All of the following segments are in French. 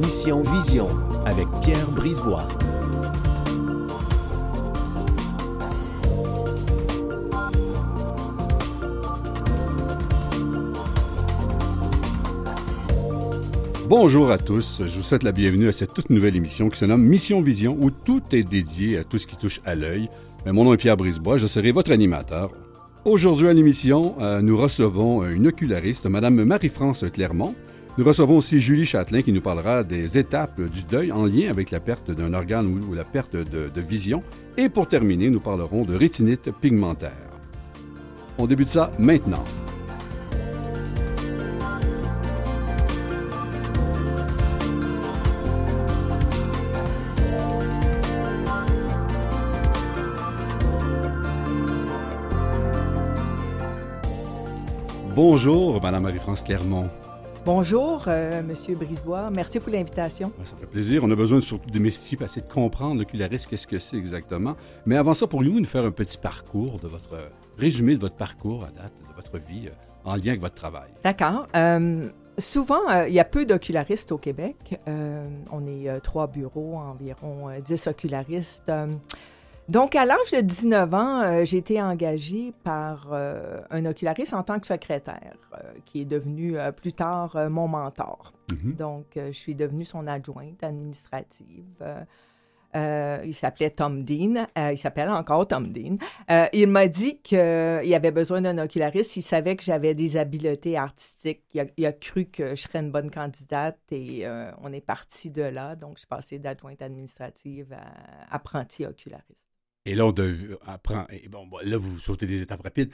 Mission Vision avec Pierre Brisebois. Bonjour à tous, je vous souhaite la bienvenue à cette toute nouvelle émission qui se nomme Mission Vision où tout est dédié à tout ce qui touche à l'œil. Mon nom est Pierre Brisebois, je serai votre animateur. Aujourd'hui à l'émission, euh, nous recevons une oculariste, Madame Marie-France Clermont. Nous recevons aussi Julie Châtelain qui nous parlera des étapes du deuil en lien avec la perte d'un organe ou la perte de, vision. Et pour terminer, nous parlerons de rétinite pigmentaire. On débute ça maintenant. Bonjour, Madame Marie-France Clermont. Bonjour, euh, Monsieur Brisebois. Merci pour l'invitation. Ouais, ça fait plaisir. On a besoin de surtout démystifier, essayer de comprendre l'oculariste, qu'est-ce que c'est exactement. Mais avant ça, pourriez-vous nous faire un petit parcours de votre résumé de votre parcours à date, de votre vie, euh, en lien avec votre travail? D'accord. Euh, souvent, euh, il y a peu d'ocularistes au Québec. Euh, on est euh, trois bureaux, environ euh, 10 ocularistes. Donc, à l'âge de 19 ans, euh, j'ai été engagée par euh, un oculariste en tant que secrétaire, euh, qui est devenu plus tard mon mentor. Mhm. Donc, je suis devenue son adjointe administrative. Il s'appelait Tom Dean. Il s'appelle encore Tom Dean. Il m'a dit qu'il avait besoin d'un oculariste. Il savait que j'avais des habiletés artistiques. Il a, il a cru que je serais une bonne candidate et on est parti de là. Donc, je suis passée d'adjointe administrative à apprenti oculariste. Et là, on apprend. Et bon, là, vous sautez des étapes rapides.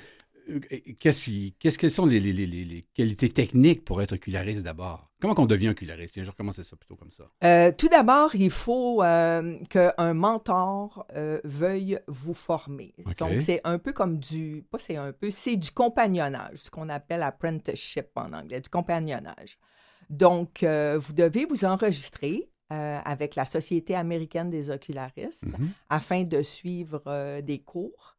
Euh, Qu'est-ce qui- quelles sont les, les- les- les- les qualités techniques pour être oculariste d'abord? Comment qu'on devient oculariste? Je recommencer ça plutôt comme ça. Euh, tout d'abord, il faut euh, qu'un mentor euh, veuille vous former. Donc, c'est un peu comme du, pas c'est un peu, c'est du compagnonnage, ce qu'on appelle apprenticeship en anglais, du compagnonnage. Donc, vous devez vous enregistrer euh, avec la Société américaine des ocularistes Mhm. afin de suivre euh, des cours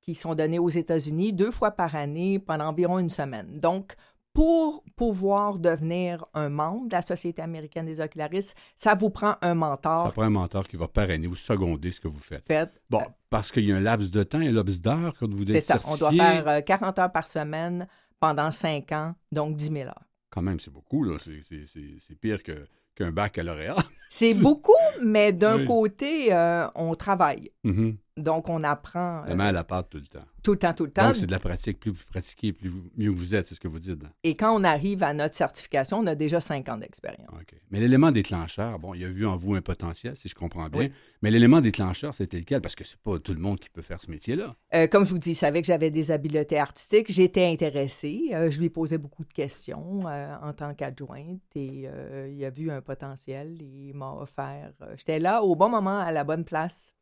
qui sont donnés aux États-Unis deux fois par année pendant environ une semaine. Donc, pour pouvoir devenir un membre de la Société américaine des ocularistes, ça vous prend un Ça mentor. prend un mentor qui va parrainer ou seconder ce que vous faites. Fait, Bon, parce qu'il y a un laps de temps, un laps d'heures quand vous êtes ça. certifié. On doit faire euh, 40 heures par semaine pendant 5 ans, donc 10 000 heures. Quand même, c'est beaucoup, c'est pire que- qu'un baccalauréat. C'est beaucoup, mais d'un Oui. côté, euh, on travaille. Mhm. Donc, on apprend euh, La main à la pâte tout le temps. tout le temps, tout le temps. Donc, c'est de la pratique. Plus vous pratiquez, plus vous- mieux vous êtes, c'est ce que vous dites. Et quand on arrive à notre certification, on a déjà 5 ans d'expérience. Mais l'élément déclencheur, bon, il a vu en vous un potentiel, si je comprends bien. Oui. Mais l'élément déclencheur, c'était lequel? Parce que c'est pas tout le monde qui peut faire ce métier-là. Euh, comme je vous dis, il savait que j'avais des habiletés artistiques. J'étais intéressée. Euh, je lui posais beaucoup de questions euh, en tant qu'adjointe et euh, il a vu un potentiel et il m'a offert. euh, J'étais là au bon moment, à la bonne place.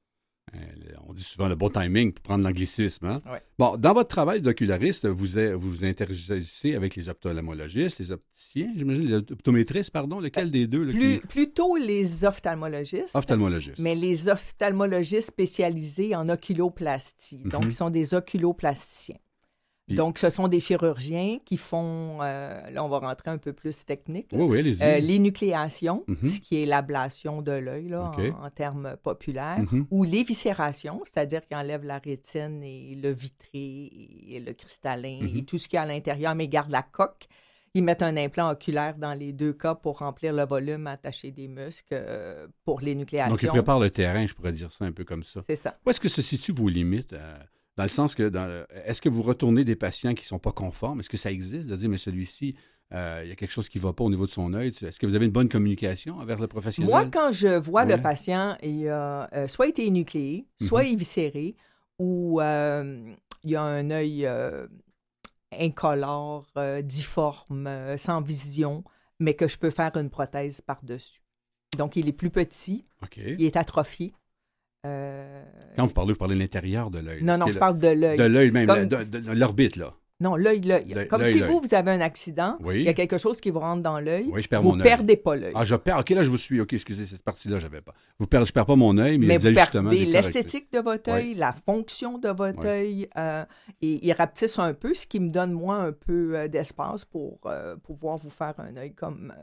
Euh, On dit souvent le bon timing pour prendre l'anglicisme. Hein? Ouais. Bon, dans votre travail d'oculariste, vous vous vous interagissez avec les ophtalmologistes, les opticiens, j'imagine, les optométristes, pardon, lequel des deux? là, Plus, qui- plutôt les ophtalmologistes. Ophtalmologistes. Mais les ophtalmologistes spécialisés en oculoplastie. Donc, Mhm. ils sont des oculoplasticiens. Puis- Donc, ce sont des chirurgiens qui font, euh, là, on va rentrer un peu plus technique, là. Oui, oui. Euh, l'énucléation, Mhm. ce qui est l'ablation de l'œil là, en, en termes populaires, Mhm. ou l'éviscération, c'est-à-dire qu'ils enlèvent la rétine et le vitré et le cristallin Mhm. et tout ce qu'il y a à l'intérieur, mais ils gardent la coque. Ils mettent un implant oculaire dans les deux cas pour remplir le volume, attacher des muscles euh, pour Donc, il l'énucléation. prépare le terrain, je pourrais dire ça un peu comme ça. C'est ça. Où est-ce que se situent vos limites? euh, dans le sens que, dans- est-ce que vous retournez des patients qui ne sont pas conformes? Est-ce que ça existe de dire, mais celui-ci, euh, il y a quelque chose qui ne va pas au niveau de son œil? Est-ce que vous avez une bonne communication envers le professionnel? Moi, quand je vois Ouais. le patient, il a euh, soit été énucléé, soit éviscéré, ou euh, il a un œil euh, incolore, euh, difforme, euh, sans vision, mais que je peux faire une prothèse par-dessus. Donc, il est plus petit, OK. il est atrophié. Euh, Quand vous parlez, vous parlez de l'intérieur de l'œil. non, non, je parle de l'œil. De l'œil même, Comme- de, de- de l'orbite, là. Non, l'œil, l'œil. Comme si vous, vous avez un accident, Oui. il y a quelque chose qui vous rentre dans l'œil, Oui, je perds vous mon œil. perdez pas l'œil. Ah, je perds. OK, là, je vous suis. OK, excusez, cette partie-là, je n'avais pas. Vous perdez, je perds pas mon œil, mais, Mais vous perdez correctifs. l'esthétique de votre œil, la fonction de votre œil, euh, et il rapetisse un peu, ce qui me donne, moi, un peu euh, d'espace pour euh, pouvoir vous faire un œil comme...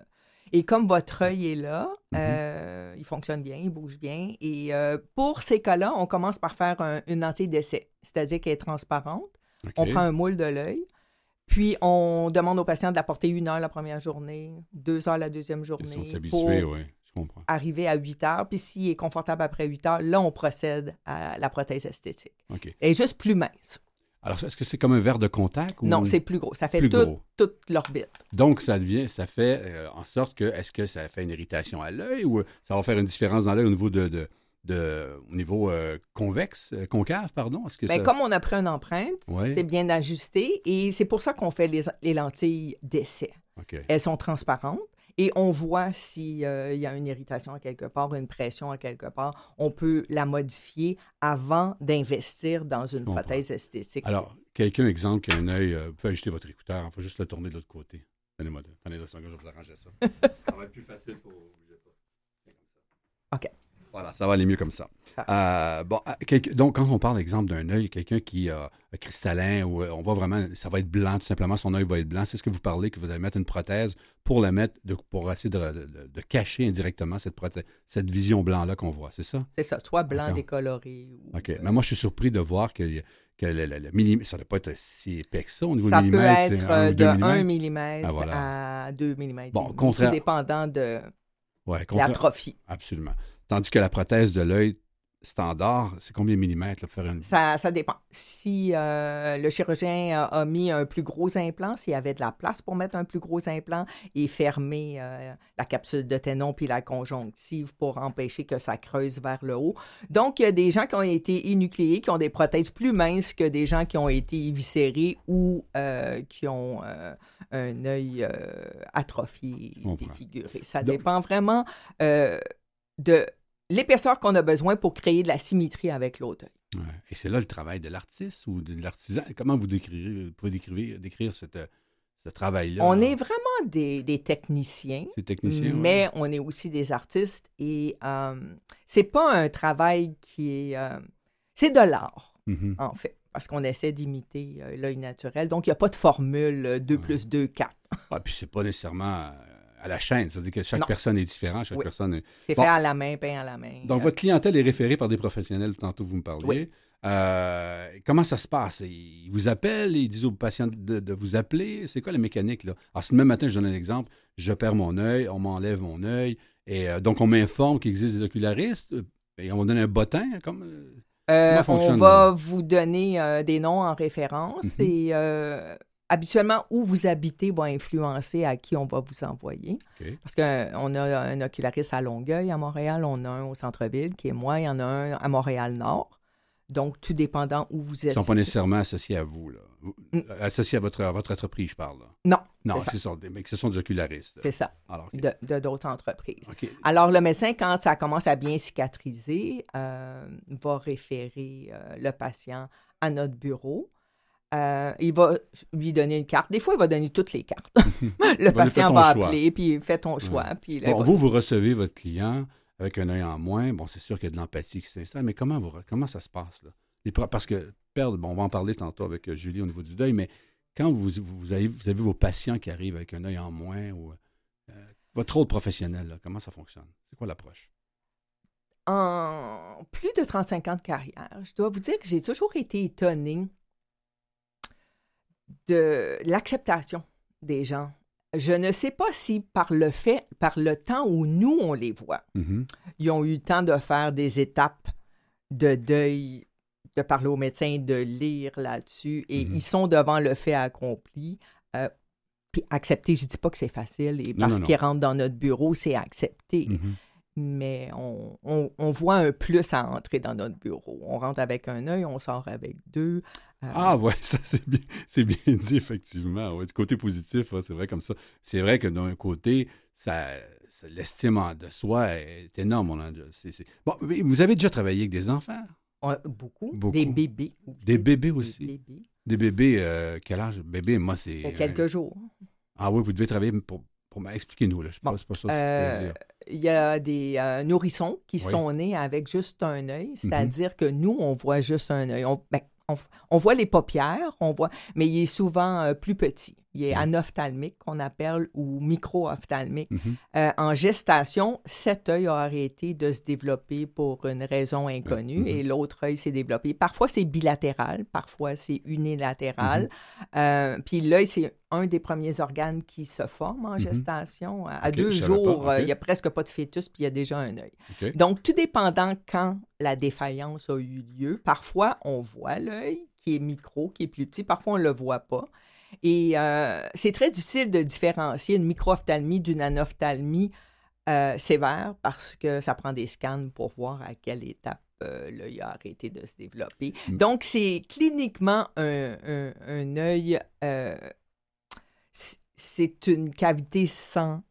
Et comme votre œil est là, Mhm. euh, il fonctionne bien, il bouge bien. Et euh, pour ces cas-là, on commence par faire un- une lentille d'essai, c'est-à-dire qu'elle est transparente. On prend un moule de l'œil, puis on demande au patient d'apporter une heure la première journée, deux heures la deuxième Ils journée, sont pour s'habituer, oui. Je comprends. arriver à 8 heures. Puis s'il est confortable après 8 heures, là, on procède à la prothèse esthétique. OK. Elle est juste plus mince. Alors, est-ce que c'est comme un verre de contact? Ou... Non, c'est plus gros. Ça fait Plus toute, gros? toute l'orbite. Donc, ça devient, ça fait euh, en sorte que, est-ce que ça fait une irritation à l'œil ou ça va faire une différence dans l'œil au niveau de, de, de- au niveau euh, convexe, euh, concave, pardon? Est-ce que Ben, ça... Comme on a pris une empreinte, Ouais. c'est bien ajusté et c'est pour ça qu'on fait les, les lentilles d'essai. Elles sont transparentes et on voit s'il y a une irritation à quelque part, une pression à quelque part. On peut la modifier avant d'investir dans une prothèse esthétique. Alors, quelqu'un, exemple, qui a un œil, euh, vous pouvez ajouter votre écouteur, il faut juste le tourner de l'autre côté. Donnez-moi deux. Attendez deux secondes, je vais vous arranger ça. ça va être plus facile pour vous. OK. Voilà, ça va aller mieux comme ça. Euh, bon, euh, donc, quand on parle, exemple, d'un œil, quelqu'un qui a euh, cristallin, ou euh, on voit vraiment, ça va être blanc, tout simplement, son œil va être blanc. C'est ce que vous parlez, que vous allez mettre une prothèse pour la mettre, de, pour essayer de, de- de cacher indirectement cette, prothèse, cette vision blanc-là qu'on voit, c'est ça? C'est ça, soit blanc décoloré. Ou, OK. Mais moi, je suis surpris de voir que, que le, le- le millimètre, ça ne doit pas être si épais que ça au niveau ça du peut millimètre. c'est être un de deux 1 millimètres? mm Ah, voilà. à 2 mm. Bon, contraire- Tout dépendant de Ouais, contraire- l'atrophie. Absolument. Tandis que la prothèse de l'œil standard, c'est combien de millimètres là, pour faire une. Ça, ça dépend. Si euh, le chirurgien a, mis un plus gros implant, s'il y avait de la place pour mettre un plus gros implant et fermer euh, la capsule de ténon puis la conjonctive pour empêcher que ça creuse vers le haut. Donc, il y a des gens qui ont été énucléés, qui ont des prothèses plus minces que des gens qui ont été éviscérés ou euh, qui ont un œil atrophié, défiguré. Ça Donc- dépend vraiment de l'épaisseur qu'on a besoin pour créer de la symétrie avec l'autre œil. Ouais. Et c'est là le travail de l'artiste ou de l'artisan? Comment vous décrirez, vous pouvez décrire, décrire cette, euh, ce travail-là? On est vraiment des, des techniciens, technicien. mais ouais. on est aussi des artistes et euh, c'est pas un travail qui est. euh, c'est de l'art, Mhm. en fait, parce qu'on essaie d'imiter euh, l'œil naturel. Donc, il n'y a pas de formule euh, 2 Ouais. plus 2, 4. Ah, puis c'est pas nécessairement à la chaîne. C'est-à-dire que chaque Non. personne est différente. Chaque Oui. personne est- C'est Bon. fait à la main, peint à la main. Donc, votre clientèle est référée par des professionnels, tantôt vous me parliez. Oui. Euh, comment ça se passe? Ils vous appellent, ils disent aux patients de, de vous appeler. C'est quoi la mécanique? Là? Alors, si demain matin, je donne un exemple, je perds mon œil, on m'enlève mon œil, et euh, donc on m'informe qu'il existe des ocularistes, euh, et on me donne un bottin, comme... euh, Comment on fonctionne va vous donner des noms en référence Mhm. et habituellement, où vous habitez va influencer à qui on va vous envoyer. Parce qu'on a un oculariste à Longueuil, à Montréal, on a un au centre-ville qui est moi, il y en a un à Montréal-Nord. Donc, tout dépendant où vous Ils êtes. ne sont pas nécessairement associés à vous, là. Mm. euh, Associés à votre, à votre entreprise, je parle. là. Non, Non, c'est ça, des- mais que ce sont des ocularistes. c'est ça, Alors, de d'autres entreprises. Alors, le médecin, quand ça commence à bien cicatriser, euh, va référer euh, le patient à notre bureau. Euh, il va lui donner une carte. Des fois, il va donner toutes les cartes. le patient va choix. appeler, puis fais ton choix. Puis là, il Bon, va- vous, vous recevez votre client avec un œil en moins. Bon, c'est sûr qu'il y a de l'empathie qui s'installe, mais comment, vous, comment ça se passe, là? Les parce que, perdre, bon, on va en parler tantôt avec euh, Julie au niveau du deuil, mais quand vous, vous, avez, vous avez vos patients qui arrivent avec un œil en moins ou euh, votre rôle professionnel, là, comment ça fonctionne? C'est quoi l'approche? en plus de 35 ans de carrière, je dois vous dire que j'ai toujours été étonnée de l'acceptation des gens. Je ne sais pas si par le fait, par le temps où nous, on les voit, Mhm. ils ont eu le temps de faire des étapes de deuil, de parler au médecin, de lire là-dessus, et Mhm. ils sont devant le fait accompli. Euh, puis accepter, je dis pas que c'est facile, et parce qu'ils rentrent dans notre bureau, c'est accepté Mhm. mais on, on- on voit un plus à entrer dans notre bureau. On rentre avec un œil, on sort avec deux. Euh, Ah ouais, ça c'est bien, c'est bien dit effectivement. Ouais, du côté positif, ouais, c'est vrai comme ça. C'est vrai que d'un côté, ça, ça- l'estime de soi est énorme. on a- c'est- c'est- Bon, mais vous avez déjà travaillé avec des enfants, beaucoup, Beaucoup. Des bébés. aussi. Des bébés Des aussi? bébés. des bébés. euh, quel âge? Bébé, moi c'est. A quelques jours. Ah oui, vous devez travailler pour. pour Expliquez-nous là. Je pas, Bon, c'est pas ça. Euh. Il y a des euh, nourrissons qui Oui. Sont nés avec juste un œil, c'est-à-dire que nous, on voit juste un œil. On, ben, on- voit les paupières, on voit, mais il est souvent euh, plus petit. Il est anophtalmique, qu'on appelle, ou micro-ophtalmique. Mhm. Euh, en gestation, cet œil a arrêté de se développer pour une raison inconnue Mhm. et l'autre œil s'est développé. Parfois, c'est bilatéral, parfois, c'est unilatéral. Euh, puis l'œil, c'est un des premiers organes qui se forme en gestation. À deux jours, il n'y a presque pas de fœtus, puis il y a déjà un œil. Donc, tout dépendant quand la défaillance a eu lieu, parfois on voit l'œil qui est micro, qui est plus petit, parfois on ne le voit pas. Et euh, c'est très difficile de différencier une micro-ophtalmie d'une anophtalmie euh, sévère parce que ça prend des scans pour voir à quelle étape euh, l'œil a arrêté de se développer. Mm. Donc, c'est cliniquement un, un, un œil, c'est une cavité sans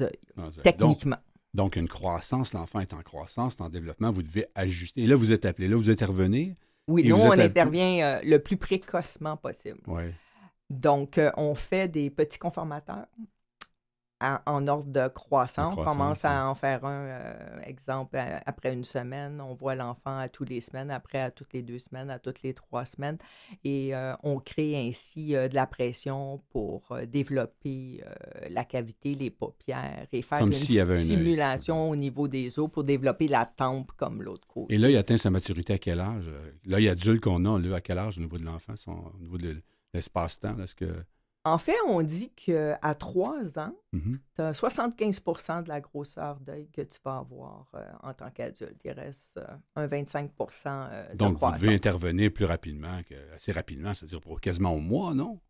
œil, Ah, Donc, techniquement. donc, une croissance, l'enfant est en croissance, en développement, vous devez ajuster. Et là, vous êtes appelé, là, vous intervenez. Oui, Et nous, on intervient le plus précocement possible. Oui. Donc, euh, on fait des petits conformateurs à- en ordre de croissance. De On commence ouais. à en faire un, euh, exemple, à- après une semaine. On voit l'enfant à toutes les semaines, après à toutes les deux semaines, à toutes les trois semaines. Et euh, on crée ainsi de la pression pour développer la cavité, les paupières et faire Comme une avait un stimulation au niveau des os pour développer la tempe comme l'autre côté. Et là, il atteint sa maturité à quel âge? L'œil adulte qu'on a, là, à quel âge au niveau de l'enfant, son- au niveau de l'espace-temps? Est-ce que... En fait, on dit qu'à trois ans, Mhm. tu as 75% de la grosseur d'œil que tu vas avoir euh, en tant qu'adulte. Il reste euh, un 25% euh, de Donc, vous devez intervenir plus rapidement, que, assez rapidement, c'est-à-dire pour quasiment au mois, non?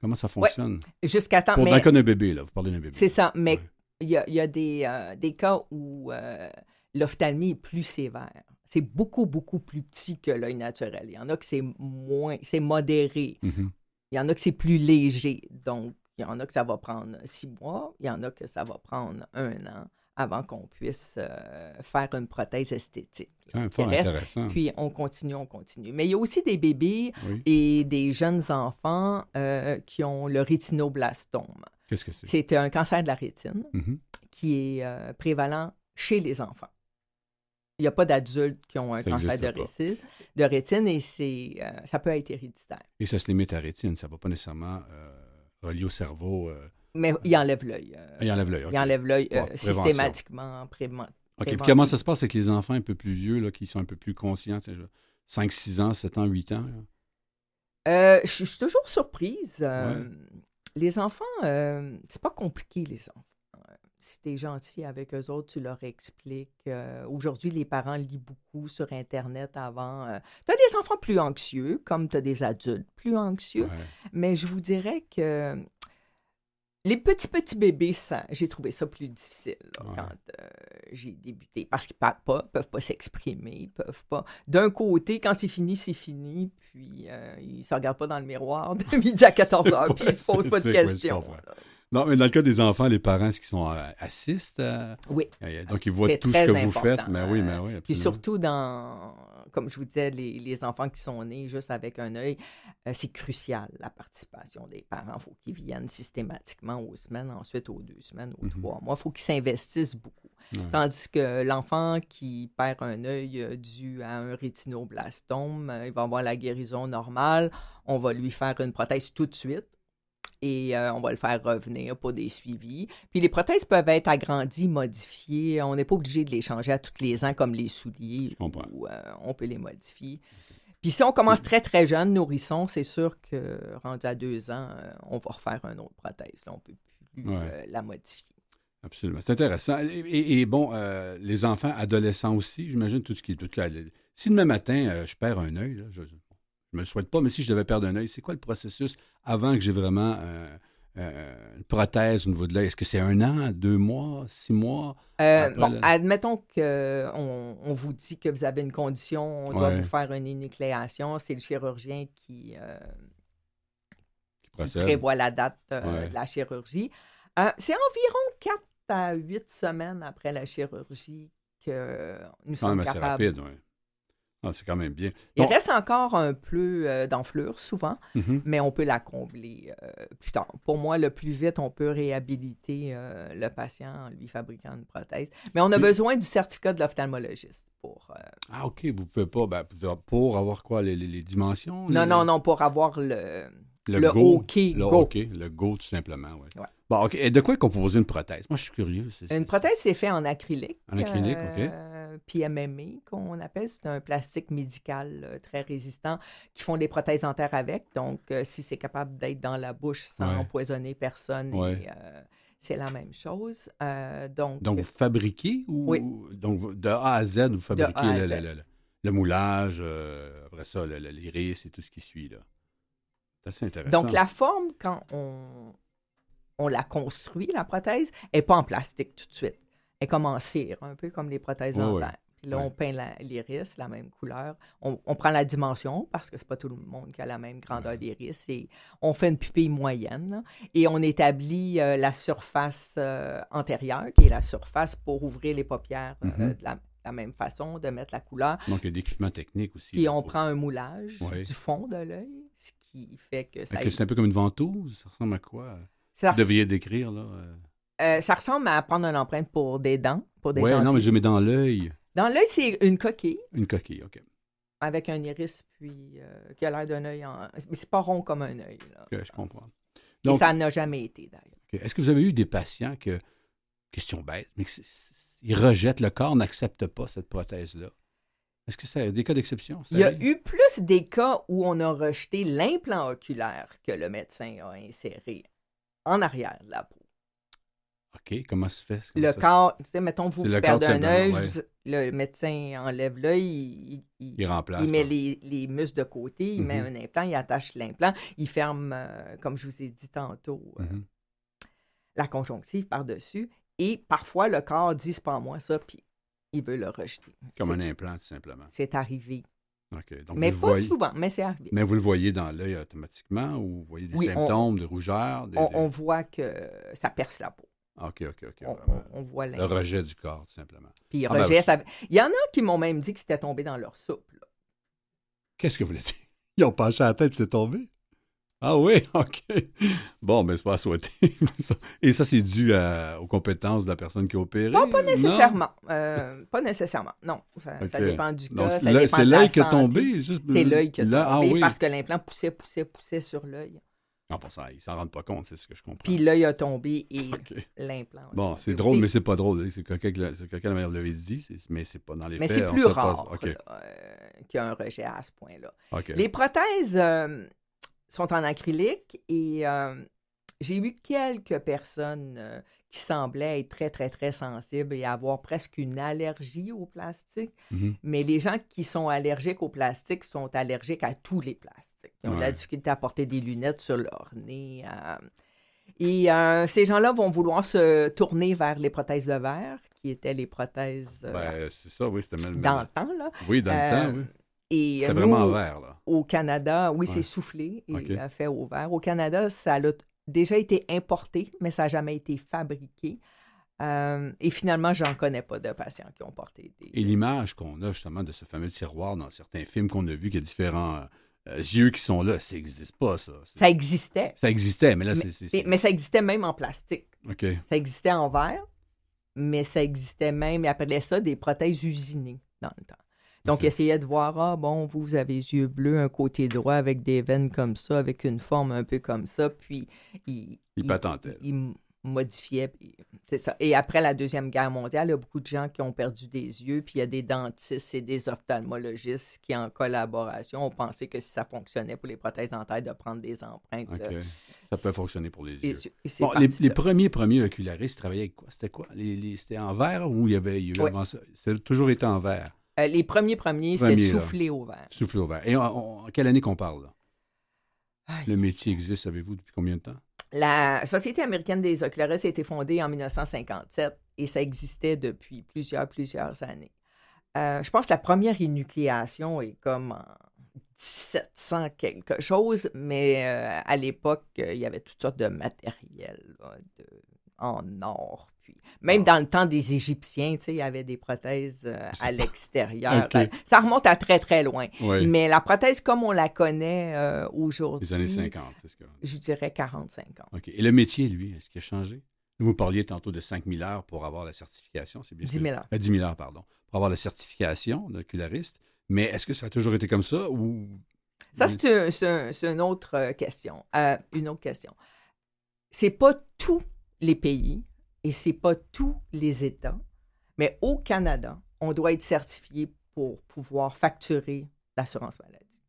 Comment ça fonctionne? Jusqu'à temps. Pour mais dans le cas d'un bébé, là, vous parlez d'un bébé. c'est ça. Mais Ouais. il y a, il y a des, euh, des cas où euh, l'ophtalmie est plus sévère. C'est beaucoup, beaucoup plus petit que l'œil naturel. Il y en a que c'est moins, c'est modéré. Mhm. Il y en a que c'est plus léger. Donc, il y en a que ça va prendre six mois. Il y en a que ça va prendre un an avant qu'on puisse euh, faire une prothèse esthétique. Même fort reste, intéressant. Puis on continue, on continue. Mais il y a aussi des bébés Oui. et des jeunes enfants euh, qui ont le rétinoblastome. Qu'est-ce que c'est? C'est un cancer de la rétine Mhm. qui est euh, prévalent chez les enfants. Il n'y a pas d'adultes qui ont un Ça cancer de rétine, de rétine et c'est, euh, ça peut être héréditaire. Et ça se limite à rétine, ça ne va pas nécessairement euh, relier au cerveau. euh, Mais il enlève l'œil. euh, il enlève l'œil. Il enlève l'œil euh, Bon, systématiquement. préma- OK, puis comment ça se passe avec les enfants un peu plus vieux, là, qui sont un peu plus conscients, 5, 6 ans, 7 ans, 8 ans? Euh, je suis- toujours surprise. euh, Ouais. Les enfants, euh, c'est pas compliqué, les enfants. Euh, Si tu es gentil avec eux autres, tu leur expliques. Euh, Aujourd'hui, les parents lisent beaucoup sur Internet avant. tu as des enfants plus anxieux, comme tu as des adultes plus anxieux. Ouais. Mais je vous dirais que les petits, petits bébés, ça, j'ai trouvé ça plus difficile là, Ouais. quand euh, j'ai débuté. Parce qu'ils parlent pas, peuvent pas s'exprimer, ils peuvent pas. D'un côté, quand c'est fini, c'est fini. Puis euh, ils se regardent pas dans le miroir de midi à 14 heures, puis ils se posent pas de questions. Non, mais dans le cas des enfants, les parents, qu'ils sont euh, assistent? à- Oui. euh, Donc, ils voient tout ce que vous faites. Mais oui, mais euh, oui, Puis absolument. surtout dans, comme je vous disais, les, les enfants qui sont nés juste avec un œil, euh, c'est crucial la participation des parents. Il faut qu'ils viennent systématiquement aux semaines, ensuite aux deux semaines, aux Mhm. trois mois. Il faut qu'ils s'investissent beaucoup. Ouais. Tandis que l'enfant qui perd un œil euh, dû à un rétinoblastome, euh, il va avoir la guérison normale. On va lui faire une prothèse tout de suite. Et euh, on va le faire revenir pour des suivis. Puis les prothèses peuvent être agrandies, modifiées. On n'est pas obligé de les changer à tous les ans comme les souliers. Je comprends. Euh, on peut les modifier. Puis si on commence très, très jeune, nourrisson, c'est sûr que rendu à deux ans, euh, on va refaire une autre prothèse. Là, on ne peut plus Ouais. euh, la modifier. Absolument. C'est intéressant. Et, et- et bon, les enfants, adolescents aussi, j'imagine tout ce qui est. Tout là, le- si demain matin, je perds un œil, là, je ne me le souhaite pas, mais si je devais perdre un œil, c'est quoi le processus avant que j'ai vraiment euh, euh, une prothèse au niveau de l'œil? Est-ce que c'est un an, deux mois, six mois? Euh, bon, admettons qu'on on vous dit que vous avez une condition, on doit Ouais. vous faire une énucléation. C'est le chirurgien qui, qui qui procède? prévoit la date Ouais. de la chirurgie. C'est environ 4 à 8 semaines après la chirurgie que nous Quand sommes même assez capables. rapide, oui. Ah, c'est quand même bien. Il reste encore un peu euh, d'enflure souvent, Mhm. mais on peut la combler euh, plus tard. Pour moi, le plus vite, on peut réhabiliter euh, le patient en lui fabriquant une prothèse. Mais on a besoin du certificat de l'ophtalmologiste pour. euh, Ah, OK, vous pouvez pas. ben, pour avoir quoi, les, les- les dimensions? Non, les- non, non, pour avoir le, Le Go. hockey Le Go. hockey, le Go, tout simplement, oui. Ouais. Bon, OK. Et de quoi est composée une prothèse? Moi, je suis curieux. Une prothèse, c'est fait en acrylique. En acrylique, euh, MMA, qu'on appelle, c'est un plastique médical très résistant qui font des prothèses dentaires avec. Donc, euh, si c'est capable d'être dans la bouche sans Ouais. empoisonner personne, Ouais. euh, c'est la même chose. Euh, donc, Donc, vous fabriquez ou Oui. donc de A à Z, vous fabriquez le, Z. le- le- le moulage, euh, après ça, le- le- l'iris et tout ce qui suit là. C'est assez intéressant. donc, la forme, quand on, on la construit, la prothèse, n'est pas en plastique tout de suite. Est comme en cire, un peu comme les prothèses dentaires. Puis là, on peint l'iris, la même couleur. On, on prend la dimension parce que c'est pas tout le monde qui a la même grandeur d'iris. Et on fait une pupille moyenne. là. et on établit euh, la surface euh, antérieure, qui est la surface pour ouvrir les paupières euh, Mhm. de la, la même façon, de mettre la couleur. Donc, il y a d'équipements techniques aussi. Puis on prend un moulage Ouais. du fond de l'œil, ce qui fait que ça... Que C'est un peu comme une ventouse. Ça ressemble à quoi? ça Vous devriez décrire, là. euh? Euh, ça ressemble à prendre une empreinte pour des dents, pour des Ouais, non, mais je mets dans l'œil Dans l'œil, c'est une coquille une coquille, OK. avec un iris puis euh, qui a l'air d'un œil. En... Mais c'est pas rond comme un œil. Là. OK, je comprends. Et Donc, ça n'a jamais été d'ailleurs. Est-ce que vous avez eu des patients que, question bête, mais qu'ils rejettent, le corps n'accepte pas cette prothèse-là? Est-ce que c'est des cas d'exception? Il y a eu plus des cas où on a rejeté l'implant oculaire que le médecin a inséré en arrière de la peau. OK, comment se fait? Comment Le ça corps, tu sais, mettons, vous, vous perdez un œil, le médecin enlève l'œil, il, il- Il remplace. il met les, les muscles de côté, il met Mhm. un implant, il attache l'implant, il ferme, euh, comme je vous ai dit tantôt, euh, Mhm. la conjonctive par-dessus. Et parfois, le corps dit, c'est pas moi ça, puis il veut le rejeter. Comme un implant, tout simplement. C'est arrivé. Donc, mais vous, pas voyez, souvent, mais c'est arrivé. mais vous le voyez dans l'œil automatiquement ou vous voyez des Oui, on- symptômes de rougeur? des- On, on voit que ça perce la peau. OK, OK, OK. On, on- on voit Le rejet du corps, tout simplement. Puis il Ah ben, rejette. avec- Il y en a qui m'ont même dit que c'était tombé dans leur soupe. là. Qu'est-ce que vous voulez dire? Ils ont penché à la tête et c'est tombé? Ah oui, OK. Bon, mais c'est pas à souhaiter. et ça, c'est dû à- aux compétences de la personne qui a opéré? Pas, pas Non? nécessairement. Euh, pas nécessairement. Non, ça, dépend du cas. c'est l'œil- qui a santé. tombé? juste- C'est l'œil qui tombé ah oui. parce que l'implant poussait, poussait, poussait sur l'œil. Non, pas ça, ils s'en rendent pas compte, c'est ce que je comprends. Puis l'œil a tombé et OK. l'implant. Bon, c'est drôle, mais c'est pas drôle. C'est quelqu'un qui l'a- quelqu'un qui l'avait dit, mais c'est pas dans les Mais faits. c'est plus rare OK, là, euh, qu'il y a un rejet à ce point-là. Les prothèses euh, sont en acrylique et euh, j'ai eu quelques personnes euh, qui semblaient être très, très, très sensibles et avoir presque une allergie au plastique. Mhm. Mais les gens qui sont allergiques au plastique sont allergiques à tous les plastiques. Ils ont de la difficulté à porter des lunettes sur leur nez. euh. et euh, ces gens-là vont vouloir se tourner vers les prothèses de verre, qui étaient les prothèses euh, Ben, c'est ça, oui, c'était même. dans le temps. Là. Oui, dans le temps, oui. Et nous, vraiment vert, là. au Canada, oui, Ouais. c'est soufflé et OK. euh, fait au verre. Au Canada, ça a déjà été importé, mais ça n'a jamais été fabriqué. Euh, et finalement, j'en connais pas de patients qui ont porté des. Et l'image qu'on a justement de ce fameux tiroir dans certains films qu'on a vus, qu'il y a différents euh, yeux qui sont là, ça n'existe pas, ça. Ça existait. Ça existait, mais là, c'est. mais- mais ça existait même en plastique. OK. Ça existait en verre, mais ça existait même, ils appelaient ça des prothèses usinées dans le temps. Donc, ils essayaient de voir, ah bon, vous, vous avez les yeux bleus, un côté droit avec des veines comme ça, avec une forme un peu comme ça, puis ils Il patentait. ils m- modifiaient. puis C'est ça. Et après la Deuxième Guerre mondiale, il y a beaucoup de gens qui ont perdu des yeux, puis il y a des dentistes et des ophtalmologistes qui, en collaboration, ont pensé que si ça fonctionnait pour les prothèses dentaires, de prendre des empreintes. Euh, Ça peut fonctionner pour les yeux. et c'est Bon, les, les premiers premiers ocularistes travaillaient avec quoi? C'était quoi? Les, les- c'était en verre ou il y avait, il y a eu Ouais. avant ça? C'était toujours été en verre, Euh, les premiers premiers, c'était soufflé au verre. soufflé au verre. Et en, quelle année qu'on parle, là? Aïe. Le métier existe, savez-vous, depuis combien de temps? La Société américaine des ocularistes a été fondée en 1957 et ça existait depuis plusieurs, plusieurs années. Euh, je pense que la première énucléation est comme en 1700 quelque chose, mais euh, à l'époque, il y avait toutes sortes de matériel là, de- en or. Même Ah. dans le temps des Égyptiens, tu sais, il y avait des prothèses euh, à l'extérieur. Euh, Ça remonte à très, très loin. Oui. Mais la prothèse comme on la connaît euh, aujourd'hui, Les années 50, c'est ce que. je dirais 45 ans. OK. Et le métier, lui, est-ce qu'il a changé? Vous parliez tantôt de 5 000 heures pour avoir la certification, c'est bien 10 sûr? 000 heures. Euh, 10 000 heures, pardon. Pour avoir la certification d'oculariste. Mais est-ce que ça a toujours été comme ça ou Ça, c'est un- c'est un- c'est une autre euh, question. Euh, une autre question. C'est pas tous les pays et c'est pas tous les États, mais au Canada, on doit être certifié pour pouvoir facturer l'assurance maladie.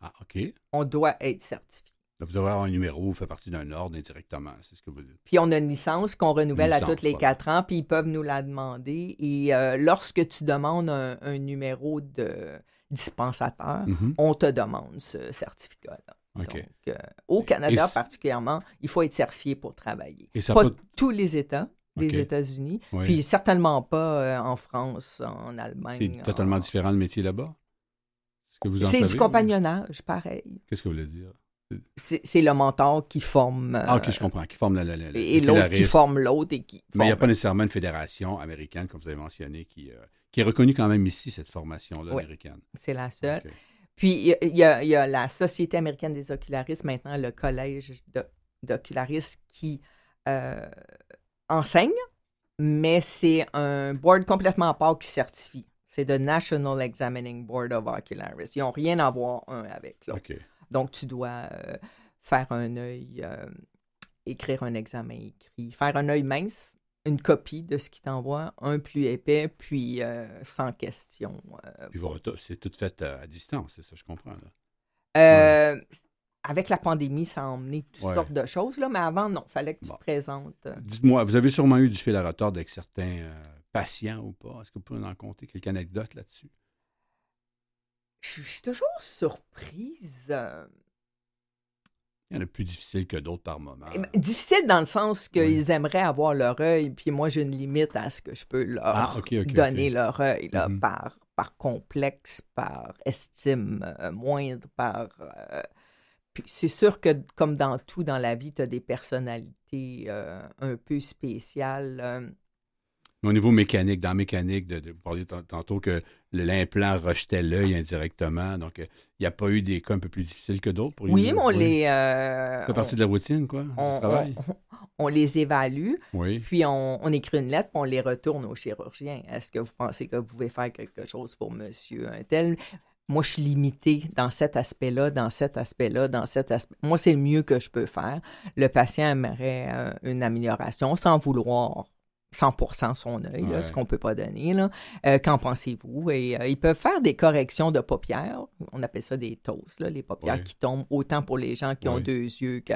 Ah, OK. On doit être certifié. Vous devez avoir un numéro, vous faites partie d'un ordre indirectement, c'est ce que vous dites. Puis on a une licence qu'on renouvelle à tous les voilà. quatre ans, puis ils peuvent nous la demander. Et euh, lorsque tu demandes un, un numéro de dispensateur, Mhm. on te demande ce certificat-là. Donc, euh, au Canada particulièrement, il faut être certifié pour travailler. Et ça pas peut- tous les États des. États-Unis, Oui. puis certainement pas euh, en France, en Allemagne. C'est totalement en- différent le métier là-bas? C'est du compagnonnage, pareil. Qu'est-ce que vous voulez dire? C'est le mentor qui forme euh, Ah, OK, je comprends. Qui forme la, la, la- et l'autre qui forme l'autre et qui Mais il n'y a pas nécessairement une fédération américaine, comme vous avez mentionné, qui, euh, qui est reconnue quand même ici, cette formation-là Oui. américaine. C'est la seule. Puis, il y a- il y, la Société américaine des ocularistes, maintenant le Collège d'ocularistes qui euh, enseigne, mais c'est un board complètement à part qui certifie. C'est le National Examining Board of Ocularists. Ils n'ont rien à voir un avec l'autre. Donc, tu dois euh, faire un œil, euh, écrire un examen écrit, faire un œil mince, une copie de ce qu'ils t'envoient, un plus épais, puis euh, sans question. euh, Puis c'est tout fait à distance, c'est ça, je comprends. Là. Euh, Avec la pandémie, ça a emmené toutes Ouais. sortes de choses, là, mais avant, non, fallait que tu Bon. te présentes. Dites-moi, vous avez sûrement eu du fil à retordre avec certains patients ou pas? Est-ce que vous pouvez en compter quelques anecdotes là-dessus? Je suis toujours surprise. Il y en a plus difficiles que d'autres par moment. eh ben, Difficile dans le sens qu'ils Oui. aimeraient avoir leur œil, puis moi, j'ai une limite à ce que je peux leur Ah, donner leur œil, là, Mhm. par, par complexe, par estime euh, moindre, par. euh, puis c'est sûr que, comme dans tout dans la vie, tu as des personnalités euh, un peu spéciales. Euh, Mais au niveau mécanique, dans la mécanique, de, de- vous parliez tant- tantôt que l'implant rejetait l'œil indirectement. Donc, euh, il n'y a pas eu des cas un peu plus difficiles que d'autres pour oui, mais on les. euh, fait partie de la routine, quoi, on, travail. on- on les évalue, Oui. puis on, on écrit une lettre, puis on les retourne au chirurgien. Est-ce que vous pensez que vous pouvez faire quelque chose pour monsieur un tel? Moi, je suis limitée dans cet aspect-là, dans cet aspect-là, dans cet aspect. Moi, c'est le mieux que je peux faire. Le patient aimerait euh, une amélioration sans vouloir 100% son œil, Ouais. ce qu'on peut pas donner. là. Euh, Qu'en pensez-vous? Et euh, ils peuvent faire des corrections de paupières. On appelle ça des toasts, là, les paupières Ouais. qui tombent autant pour les gens qui ont deux yeux que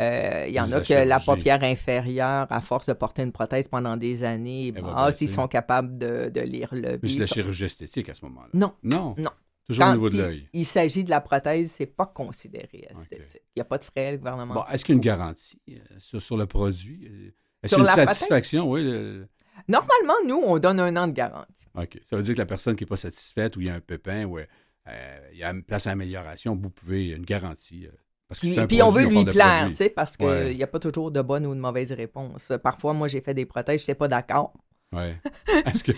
euh, il y en a que la paupière inférieure, à force de porter une prothèse pendant des années, bah, s'ils baisser. sont capables de, de lire le Mais c'est la chirurgie esthétique à ce moment-là. Non. Non? Non. Toujours au niveau de il- l'œil. Il s'agit de la prothèse, c'est pas considéré esthétique. Il n'y a pas de frais, le gouvernement. Bon, est-ce qu'il y a une garantie sur, sur le produit? A une satisfaction? Oui. le- Normalement, nous, on donne un an de garantie. OK. Ça veut dire que la personne qui n'est pas satisfaite ou il y a un pépin ou euh, il y a une place à amélioration, vous pouvez, une garantie. euh, parce que Puis, c'est puis on veut lui plaire, tu sais, parce qu'il Ouais. n'y a pas toujours de bonne ou de mauvaise réponse. Parfois, moi, j'ai fait des prothèses, je n'étais pas d'accord. Ouais. Est-ce que,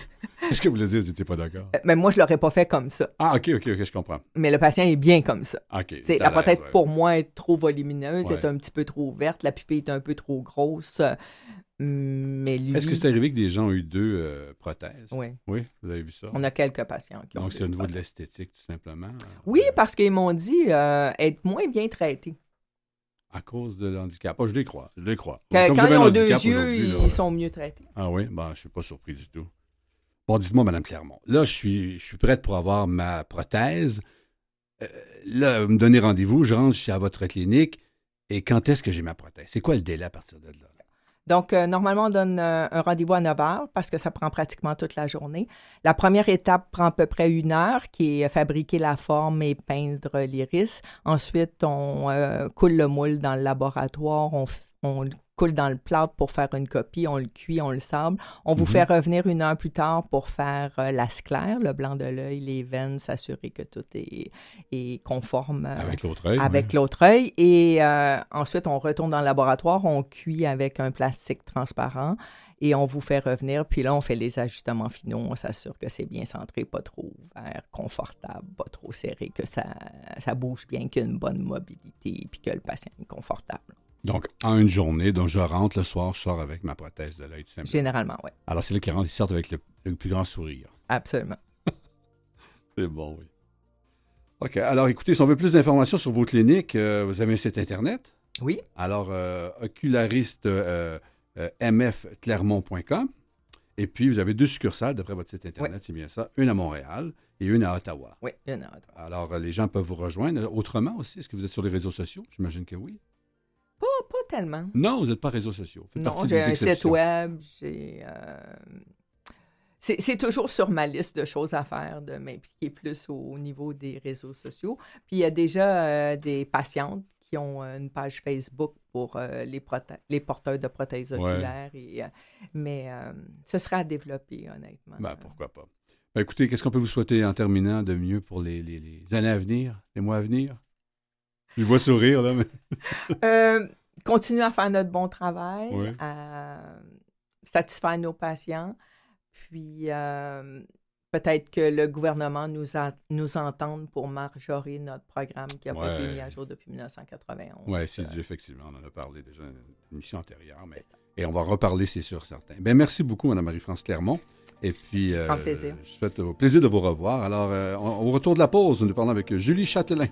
est-ce que vous dire que vous n'étiez pas d'accord? Euh, Mais moi, je ne l'aurais pas fait comme ça. Ah, OK, OK, OK, je comprends. Mais le patient est bien comme ça. OK. La prothèse, ouais. pour moi, est trop volumineuse, Ouais. est un petit peu trop ouverte, la pupille est un peu trop grosse. euh, Mais lui. Est-ce que c'est arrivé que des gens ont eu deux euh, prothèses? Oui. Oui, vous avez vu ça? On a quelques patients qui ont. Donc, c'est au niveau de l'esthétique, tout simplement. Oui, euh, parce qu'ils m'ont dit euh, être moins bien traités. À cause de l'handicap. Ah, je les crois, je les crois. Quand, Comme ils ont deux yeux, ils là, sont mieux traités. Ah oui? Ben, je ne suis pas surpris du tout. Bon, dites-moi, Mme Clermont. Là, je suis, je suis prête pour avoir ma prothèse. Euh, là, vous me donnez rendez-vous, je rentre chez à votre clinique. Et quand est-ce que j'ai ma prothèse? C'est quoi le délai à partir de là? Donc, euh, normalement, on donne euh, un rendez-vous à 9 heures parce que ça prend pratiquement toute la journée. La première étape prend à peu près une heure, qui est fabriquer la forme et peindre l'iris. Ensuite, on euh, coule le moule dans le laboratoire, on, on coule dans le plâtre pour faire une copie, on le cuit, on le sable. On vous Mhm. fait revenir une heure plus tard pour faire euh, la sclère, le blanc de l'œil, les veines, s'assurer que tout est, est conforme. euh, Avec l'autre œil? avec oui. l'autre œil. Et euh, ensuite, on retourne dans le laboratoire, on cuit avec un plastique transparent et on vous fait revenir. Puis là, on fait les ajustements finaux. On s'assure que c'est bien centré, pas trop ouvert, confortable, pas trop serré, que ça, ça bouge bien, qu'il y a une bonne mobilité puis que le patient est confortable. Donc, en une journée, donc je rentre le soir, je sors avec ma prothèse de l'œil. Généralement, oui. Alors, c'est là qu'ils rentrent, ils sortent avec le, le plus grand sourire. Absolument. C'est bon, oui. OK. Alors, écoutez, si on veut plus d'informations sur vos cliniques, euh, vous avez un site Internet? Oui. Alors, euh, oculariste euh, mfclermont.com. Et puis, vous avez deux succursales, d'après votre site Internet, c'est bien ça. Une à Montréal et une à Ottawa. Oui, il y en a d'autres. Alors, les gens peuvent vous rejoindre autrement aussi. Est-ce que vous êtes sur les réseaux sociaux? J'imagine que oui. Pas, pas tellement. Non, vous n'êtes pas réseaux sociaux. Faites Non, j'ai un site web, j'ai... euh, C'est toujours sur ma liste de choses à faire, de m'impliquer plus au niveau des réseaux sociaux. Puis il y a déjà euh, des patientes qui ont euh, une page Facebook pour euh, les, les porteurs de prothèses Ouais. oculaires. Et, euh, mais ce serait à développer, honnêtement. Ben, pourquoi pas. Ben, écoutez, qu'est-ce qu'on peut vous souhaiter en terminant de mieux pour les, les- les années à venir, les mois à venir? Je vois sourire, là, mais... Euh, continuer à faire notre bon travail, Ouais. à satisfaire nos patients, puis euh, peut-être que le gouvernement nous, a, nous entende pour majorer notre programme qui n'a pas été mis à jour depuis 1991. Oui, c'est effectivement. On en a parlé déjà dans une émission antérieure. Mais... Et on va reparler, c'est sûr, certain. Ben, merci beaucoup, Mme Marie-France Clermont. Et puis, euh, plaisir. je souhaite au plaisir de vous revoir. Alors, euh, au retour de la pause, nous parlons avec Julie Châtelain.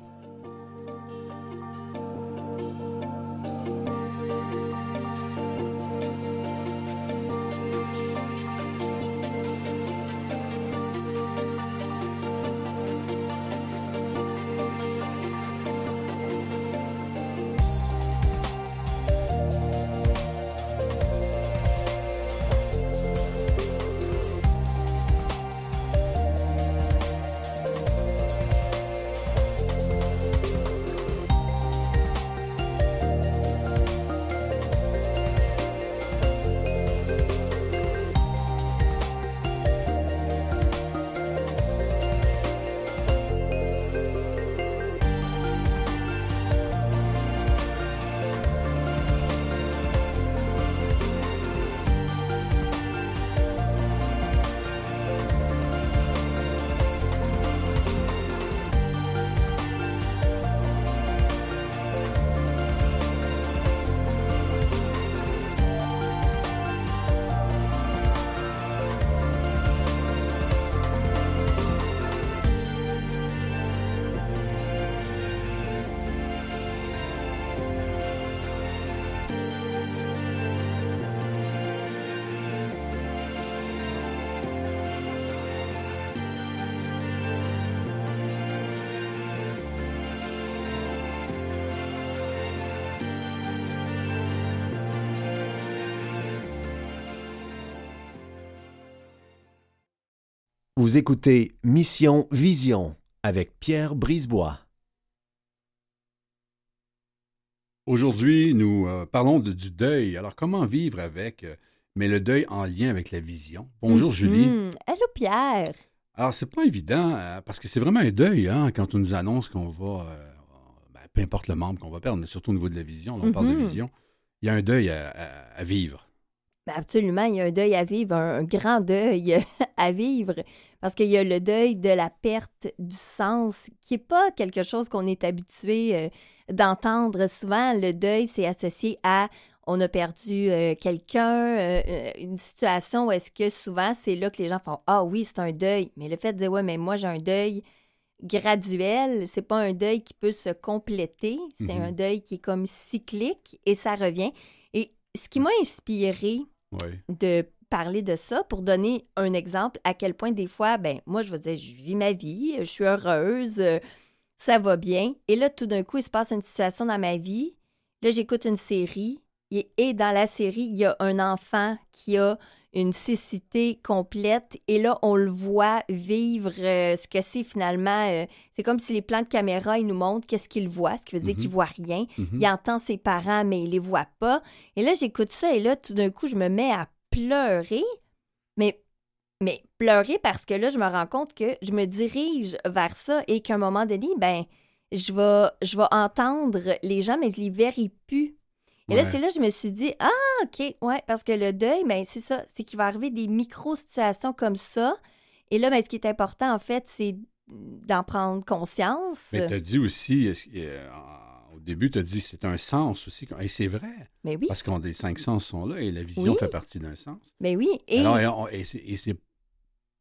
Vous écoutez Mission Vision avec Pierre Brisebois. Aujourd'hui, nous euh, parlons de- du deuil. Alors, comment vivre avec, euh, mais le deuil en lien avec la vision? Bonjour, Julie. Mhm. Allô, Pierre. Alors, c'est pas évident, euh, parce que c'est vraiment un deuil, hein, quand on nous annonce qu'on va, euh, ben, peu importe le membre qu'on va perdre, mais surtout au niveau de la vision, là, on parle de Mhm. vision, il y a un deuil à, à- à vivre. Ben, absolument, il y a un deuil à vivre, un, un grand deuil à vivre, parce qu'il y a le deuil de la perte du sens, qui n'est pas quelque chose qu'on est habitué euh, d'entendre. Souvent, le deuil, c'est associé à on a perdu euh, quelqu'un, euh, une situation où est-ce que souvent, c'est là que les gens font Ah oui, c'est un deuil. Mais le fait de dire Ouais, mais moi, j'ai un deuil graduel, c'est pas un deuil qui peut se compléter, c'est Mhm. un deuil qui est comme cyclique et ça revient. Et ce qui m'a inspiré Oui. de parler de ça pour donner un exemple à quel point des fois, ben moi je veux dire, je vis ma vie, je suis heureuse, euh, ça va bien. Et là, tout d'un coup, il se passe une situation dans ma vie. Là, j'écoute une série et, dans la série, il y a un enfant qui a une cécité complète et là, on le voit vivre euh, ce que c'est finalement. euh, c'est comme si les plans de caméra, ils nous montrent qu'est-ce qu'il voit, ce qui veut dire Mhm. qu'il voit rien. Mhm. Il entend ses parents, mais il les voit pas. Et là, j'écoute ça et là, tout d'un coup, je me mets à pleurer. Mais, mais pleurer parce que là, je me rends compte que je me dirige vers ça et qu'à un moment donné, ben, je vais, je vais entendre les gens, mais je les verrai plus. Et là, c'est là que je me suis dit, ah, OK, ouais, parce que le deuil, ben, c'est ça, c'est qu'il va arriver des micro-situations comme ça. Et là, ben, ce qui est important, en fait, c'est d'en prendre conscience. Mais tu as dit aussi, euh, au début, tu as dit c'est un sens aussi. Et c'est vrai, Mais oui, parce que les cinq sens sont là et la vision Oui. fait partie d'un sens. mais oui. Et Alors, et c'est-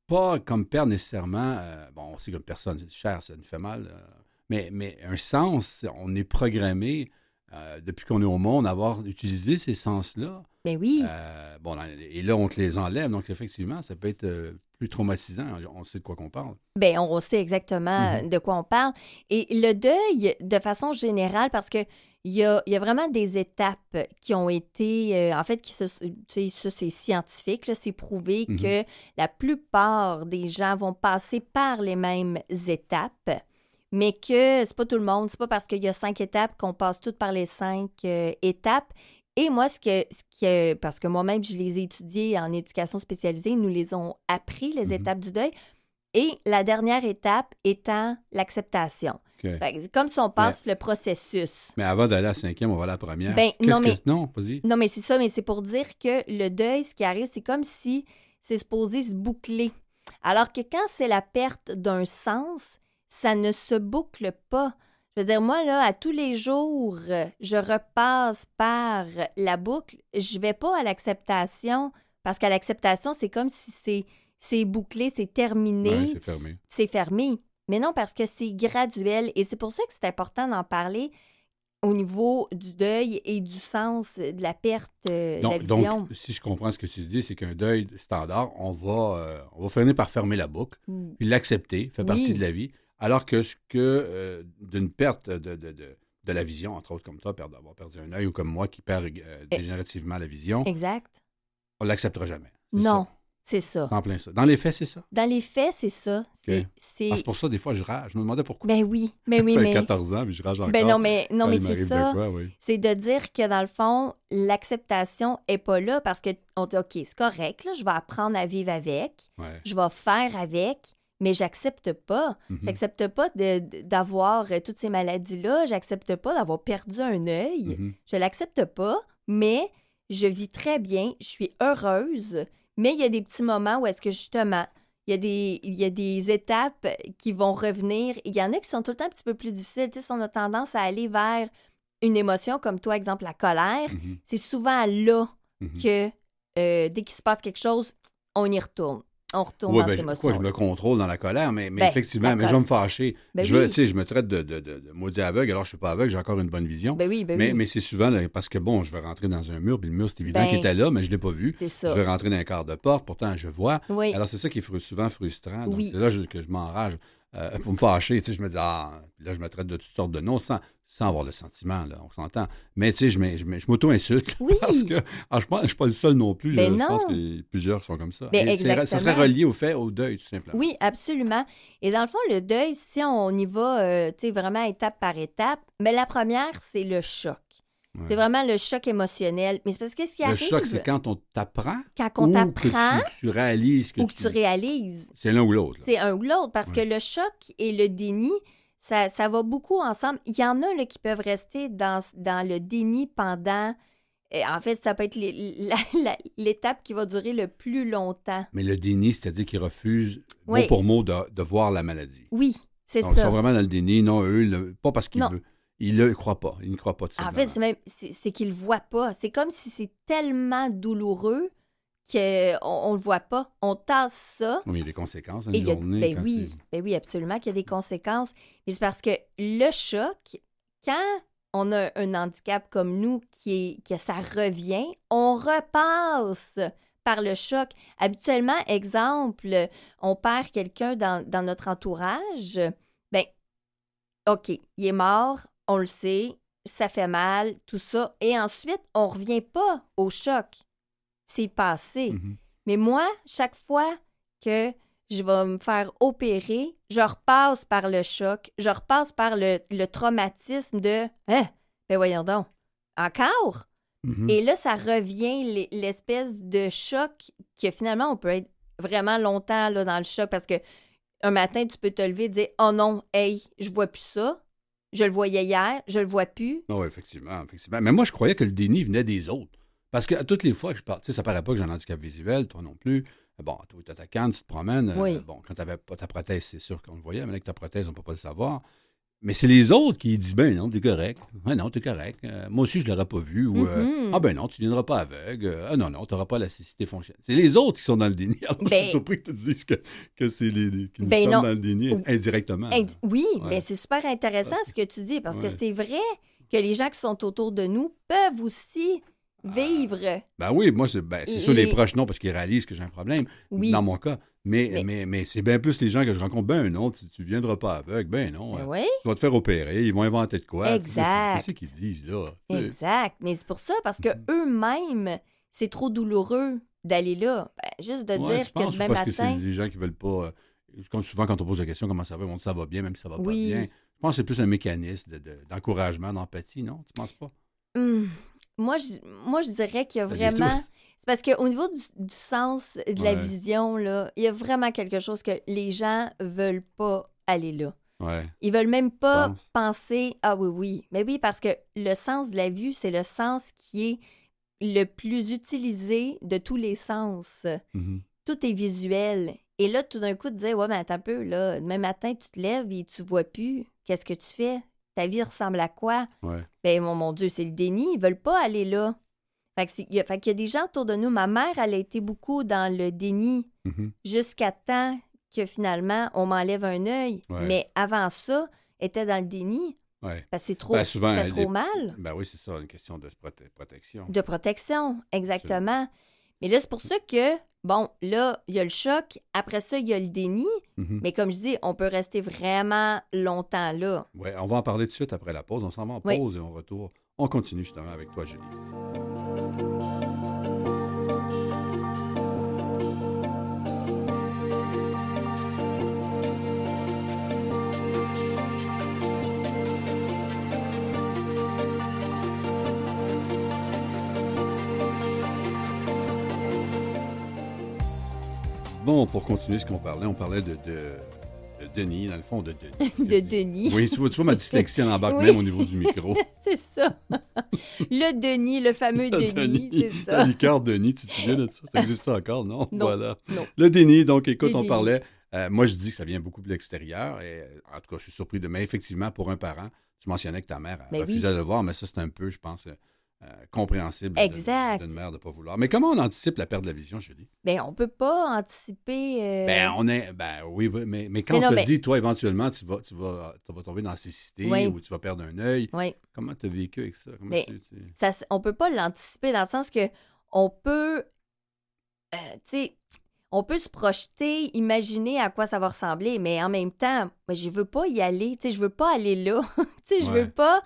pas comme père nécessairement. euh, bon, on sait que personne, c'est cher, ça nous fait mal. euh, mais, mais un sens, on est programmé euh, depuis qu'on est au monde à avoir utilisé ces sens-là. Mais oui. Euh, bon, et là, on te les enlève. Donc, effectivement, ça peut être euh, plus traumatisant. On sait de quoi qu'on parle. Ben, on sait exactement Mhm. de quoi on parle. Et le deuil, de façon générale, parce que il y a, il y a vraiment des étapes qui ont été, euh, en fait, qui se, tu sais, ça c'est scientifique, c'est prouvé Mhm. que la plupart des gens vont passer par les mêmes étapes, mais que c'est pas tout le monde, c'est pas parce qu'il y a cinq étapes qu'on passe toutes par les cinq euh, étapes. Et moi, ce que, ce que, parce que moi-même, je les ai étudiées en éducation spécialisée, nous les ont appris, les Mhm. étapes du deuil. Et la dernière étape étant l'acceptation. C'est comme si on passe le processus. Mais avant d'aller à la cinquième, on va à la première. Ben, non, que- mais- Non, vas-y. Non, mais c'est ça, mais c'est pour dire que le deuil, ce qui arrive, c'est comme si c'est supposé se boucler. Alors que quand c'est la perte d'un sens, ça ne se boucle pas. Je veux dire, moi, là, à tous les jours, euh, je repasse par la boucle. Je vais pas à l'acceptation, parce qu'à l'acceptation, c'est comme si c'est, c'est bouclé, c'est terminé Ouais, c'est fermé. c'est fermé. Mais non, parce que c'est graduel. Et c'est pour ça que c'est important d'en parler au niveau du deuil et du sens de la perte euh, de la Donc, vision. donc, si je comprends ce que tu dis, c'est qu'un deuil standard, on va, euh, on va finir par fermer la boucle, Mm. puis l'accepter, fait Oui. partie de la vie. Alors que ce que euh, d'une perte de, de, de, de la vision, entre autres comme toi, perdre- d'avoir perdu un œil, ou comme moi qui perds euh, dégénérativement la vision, Exact. on l'acceptera jamais. Non, c'est ça. En plein ça. Dans les faits, c'est ça? Dans les faits, c'est ça. C'est... Ah, c'est pour ça, des fois, je rage. Je me demandais pourquoi. Ben oui, ben oui, mais... 14 ans, puis je rage encore. Ben non, mais, non, mais c'est ça. oui. C'est de dire que dans le fond, l'acceptation est pas là parce que on dit OK, c'est correct, là, je vais apprendre à vivre avec, Ouais. je vais faire avec, mais j'accepte pas. Mhm. J'accepte pas d'avoir euh, toutes ces maladies-là. J'accepte pas d'avoir perdu un œil. Mhm. Je l'accepte pas, mais je vis très bien. Je suis heureuse. Mais il y a des petits moments où est-ce que justement, il y, a des, il y a des étapes qui vont revenir. Il y en a qui sont tout le temps un petit peu plus difficiles. Tu sais, si on a tendance à aller vers une émotion comme toi, exemple la colère, Mhm. c'est souvent là Mhm. que euh, dès qu'il se passe quelque chose, on y retourne. On retourne Ouais, dans ben, cette je, émotion. je me contrôle dans la colère, mais, mais Ben, effectivement, mais je vais me fâcher. Ben je, veux- oui. je me traite de, de, de, de maudit aveugle, alors je suis pas aveugle, j'ai encore une bonne vision. Ben oui, ben mais oui. mais c'est souvent là, parce que, bon, je vais rentrer dans un mur, puis le mur, c'est évident qu'il était là, mais je ne l'ai pas vu. Je vais rentrer dans un quart de porte, pourtant je vois. Oui. Alors, c'est ça qui est souvent frustrant. Donc, c'est là que je m'enrage euh, pour me fâcher. Tu sais, je me dis, ah, là, je me traite de toutes sortes de noms sans, sans avoir le sentiment, là, on s'entend. Mais, tu sais, je, me- je, je m'auto-insulte. Oui. Parce que, ah, je je suis pas le seul non plus. Ben là. Je pense non. que plusieurs sont comme ça. Ben, Et ça serait relié au fait, au deuil, tout simplement. Oui, absolument. Et dans le fond, le deuil, si on y va euh, tu sais, vraiment étape par étape, mais la première, c'est le choc. Ouais. C'est vraiment le choc émotionnel. Mais c'est parce que ce qui Le arrive choc, c'est quand on t'apprend quand on t'apprend que tu, tu réalises que, ou que tu réalises, c'est l'un ou l'autre. c'est un ou l'autre. Parce Ouais. que le choc et le déni, ça, ça va beaucoup ensemble. Il y en a là, qui peuvent rester dans, dans le déni pendant... euh, En fait, ça peut être l'étape qui va durer le plus longtemps. Mais le déni, c'est-à-dire qu'ils refusent Oui. mot pour mot de, de voir la maladie. Oui, c'est Donc, ils ça. sont vraiment dans le déni. Non, eux, le- pas parce qu'ils veulent. Ils ne le croient pas. Ils ne croient pas tout En fait, c'est même c'est le voient pas. C'est comme si c'est tellement douloureux qu'on on le voit pas. On tasse ça. Oui, il y a des conséquences à une il y a- journée. ben oui, ben oui, absolument qu'il y a des conséquences. Mais c'est parce que le choc, quand on a un handicap comme nous qui est que ça revient, on repasse par le choc. Habituellement, exemple, on perd quelqu'un dans, dans notre entourage, ben OK, il est mort, on le sait, ça fait mal, tout ça. Et ensuite, on revient pas au choc. C'est passé. Mhm. Mais moi, chaque fois que je vais me faire opérer, je repasse par le choc, je repasse par le, le traumatisme de Hein? Ben voyons donc, encore? Mhm. Et là, ça revient l'e- l'espèce de choc que finalement, on peut être vraiment longtemps là, dans le choc parce que un matin, tu peux te lever et dire Oh non, hey, je vois plus ça. Je le voyais hier, je le vois plus. Non, effectivement, effectivement. Mais moi, je croyais que le déni venait des autres. Parce que à toutes les fois que je parle, tu sais, ça paraît pas que j'ai un handicap visuel, toi non plus. Bon, toi, tu as ta canne, tu te promènes. euh, Oui. bon, quand tu n'avais pas ta prothèse, c'est sûr qu'on le voyait, mais avec ta prothèse, on ne peut pas le savoir. Mais c'est les autres qui disent ben non, t'es correct. Ben non, t'es correct. Euh, moi aussi, je l'aurais pas vu. Ou euh, Mhm. ah ben non, tu viendras pas aveugle. Euh, ah non, non, t'auras pas la cécité fonctionnelle. C'est les autres qui sont dans le déni. Alors, je Ben- suis surpris que tu dises que, que c'est les, les- nous Ben non. dans le déni indirectement. Indi- oui, mais c'est super intéressant ce que tu dis parce que c'est vrai que les gens qui sont autour de nous peuvent aussi vivre. Ben oui, moi, c'est ben, sûr, les Les- proches, non, parce qu'ils réalisent que j'ai un problème, Oui. dans mon cas. Mais, mais, Mais- mais, c'est bien plus les gens que je rencontre. Ben non, tu, tu viendras pas aveugle. Ben non. Ben euh, oui, Tu vas te faire opérer. Ils vont inventer de quoi. Exact. C'est ce qu'ils disent, là. Exact. Mais c'est pour ça, parce que eux-mêmes, c'est trop douloureux d'aller là. Ben, juste de Ouais, dire que demain parce que c'est matin. des gens qui veulent pas. euh, comme souvent, quand on pose la question comment ça va, on dit ça va bien, même si ça va Oui. pas bien. Je pense que c'est plus un mécanisme de- de- d'encouragement, d'empathie, non? Tu penses pas? Hum, moi, je, moi, je dirais qu'il y a vraiment. C'est parce qu'au niveau du, du sens de la Ouais. vision, là, il y a vraiment quelque chose que les gens veulent pas aller là. Ouais. Ils veulent même pas Pense. penser Ah oui, oui. Mais oui, parce que le sens de la vue, c'est le sens qui est le plus utilisé de tous les sens. Mhm. Tout est visuel. Et là, tout d'un coup, tu disais Ouais, mais attends un peu, là, demain matin, tu te lèves et tu vois plus. Qu'est-ce que tu fais? Ta vie ressemble à quoi? Ouais. Ben, mon, mon Dieu, c'est le déni. Ils veulent pas aller là. Fait y qu'il y a des gens autour de nous. Ma mère, elle a été beaucoup dans le déni Mhm. jusqu'à temps que finalement, on m'enlève un œil. Ouais. Mais avant ça, elle était dans le déni. Ouais. Parce que c'est trop, Ben, souvent, elle trop est- mal. Ben oui, c'est ça, une question de prote- protection. De protection, exactement. Mais là, c'est pour ça que, bon, là, il y a le choc. Après ça, il y a le déni. Mhm. Mais comme je dis, on peut rester vraiment longtemps là. Ouais, on va en parler tout de suite après la pause. On s'en va en Oui. pause et on retourne. On continue justement avec toi, Julie. Bon, pour continuer ce qu'on parlait, on parlait de, de, de Denis, dans le fond, de Denis. De Denis. Oui, tu vois, tu vois ma dyslexie en embarque Oui. même au niveau du micro. C'est ça. le Denis, le fameux Le Denis, Denis. c'est liqueur Denis, tu te souviens de ça? Ça existe encore, non? Non, Voilà. non. Le déni, donc écoute, Le on parlait. euh, moi, je dis que ça vient beaucoup de l'extérieur. Et, euh, en tout cas, je suis surpris de. Mais effectivement, pour un parent, tu mentionnais que ta mère refusé oui. de le voir, mais ça, c'est un peu, je pense, euh, compréhensible Exact. d'une mère de ne pas vouloir. Mais comment on anticipe la perte de la vision, Julie? Ben, on peut pas anticiper. euh, Ben, on est. Ben oui, mais, mais quand Mais non, on te mais- dit, toi, éventuellement, tu vas, tu vas, tu vas tomber dans la cécité Oui. ou tu vas perdre un œil, Oui. comment tu as vécu avec ça? Mais- tu- tu- ça, on peut pas l'anticiper dans le sens que on peut, euh, tu sais, on peut se projeter, imaginer à quoi ça va ressembler, mais en même temps, moi, je veux pas y aller, tu sais, je veux pas aller là, tu sais, je Ouais. veux pas,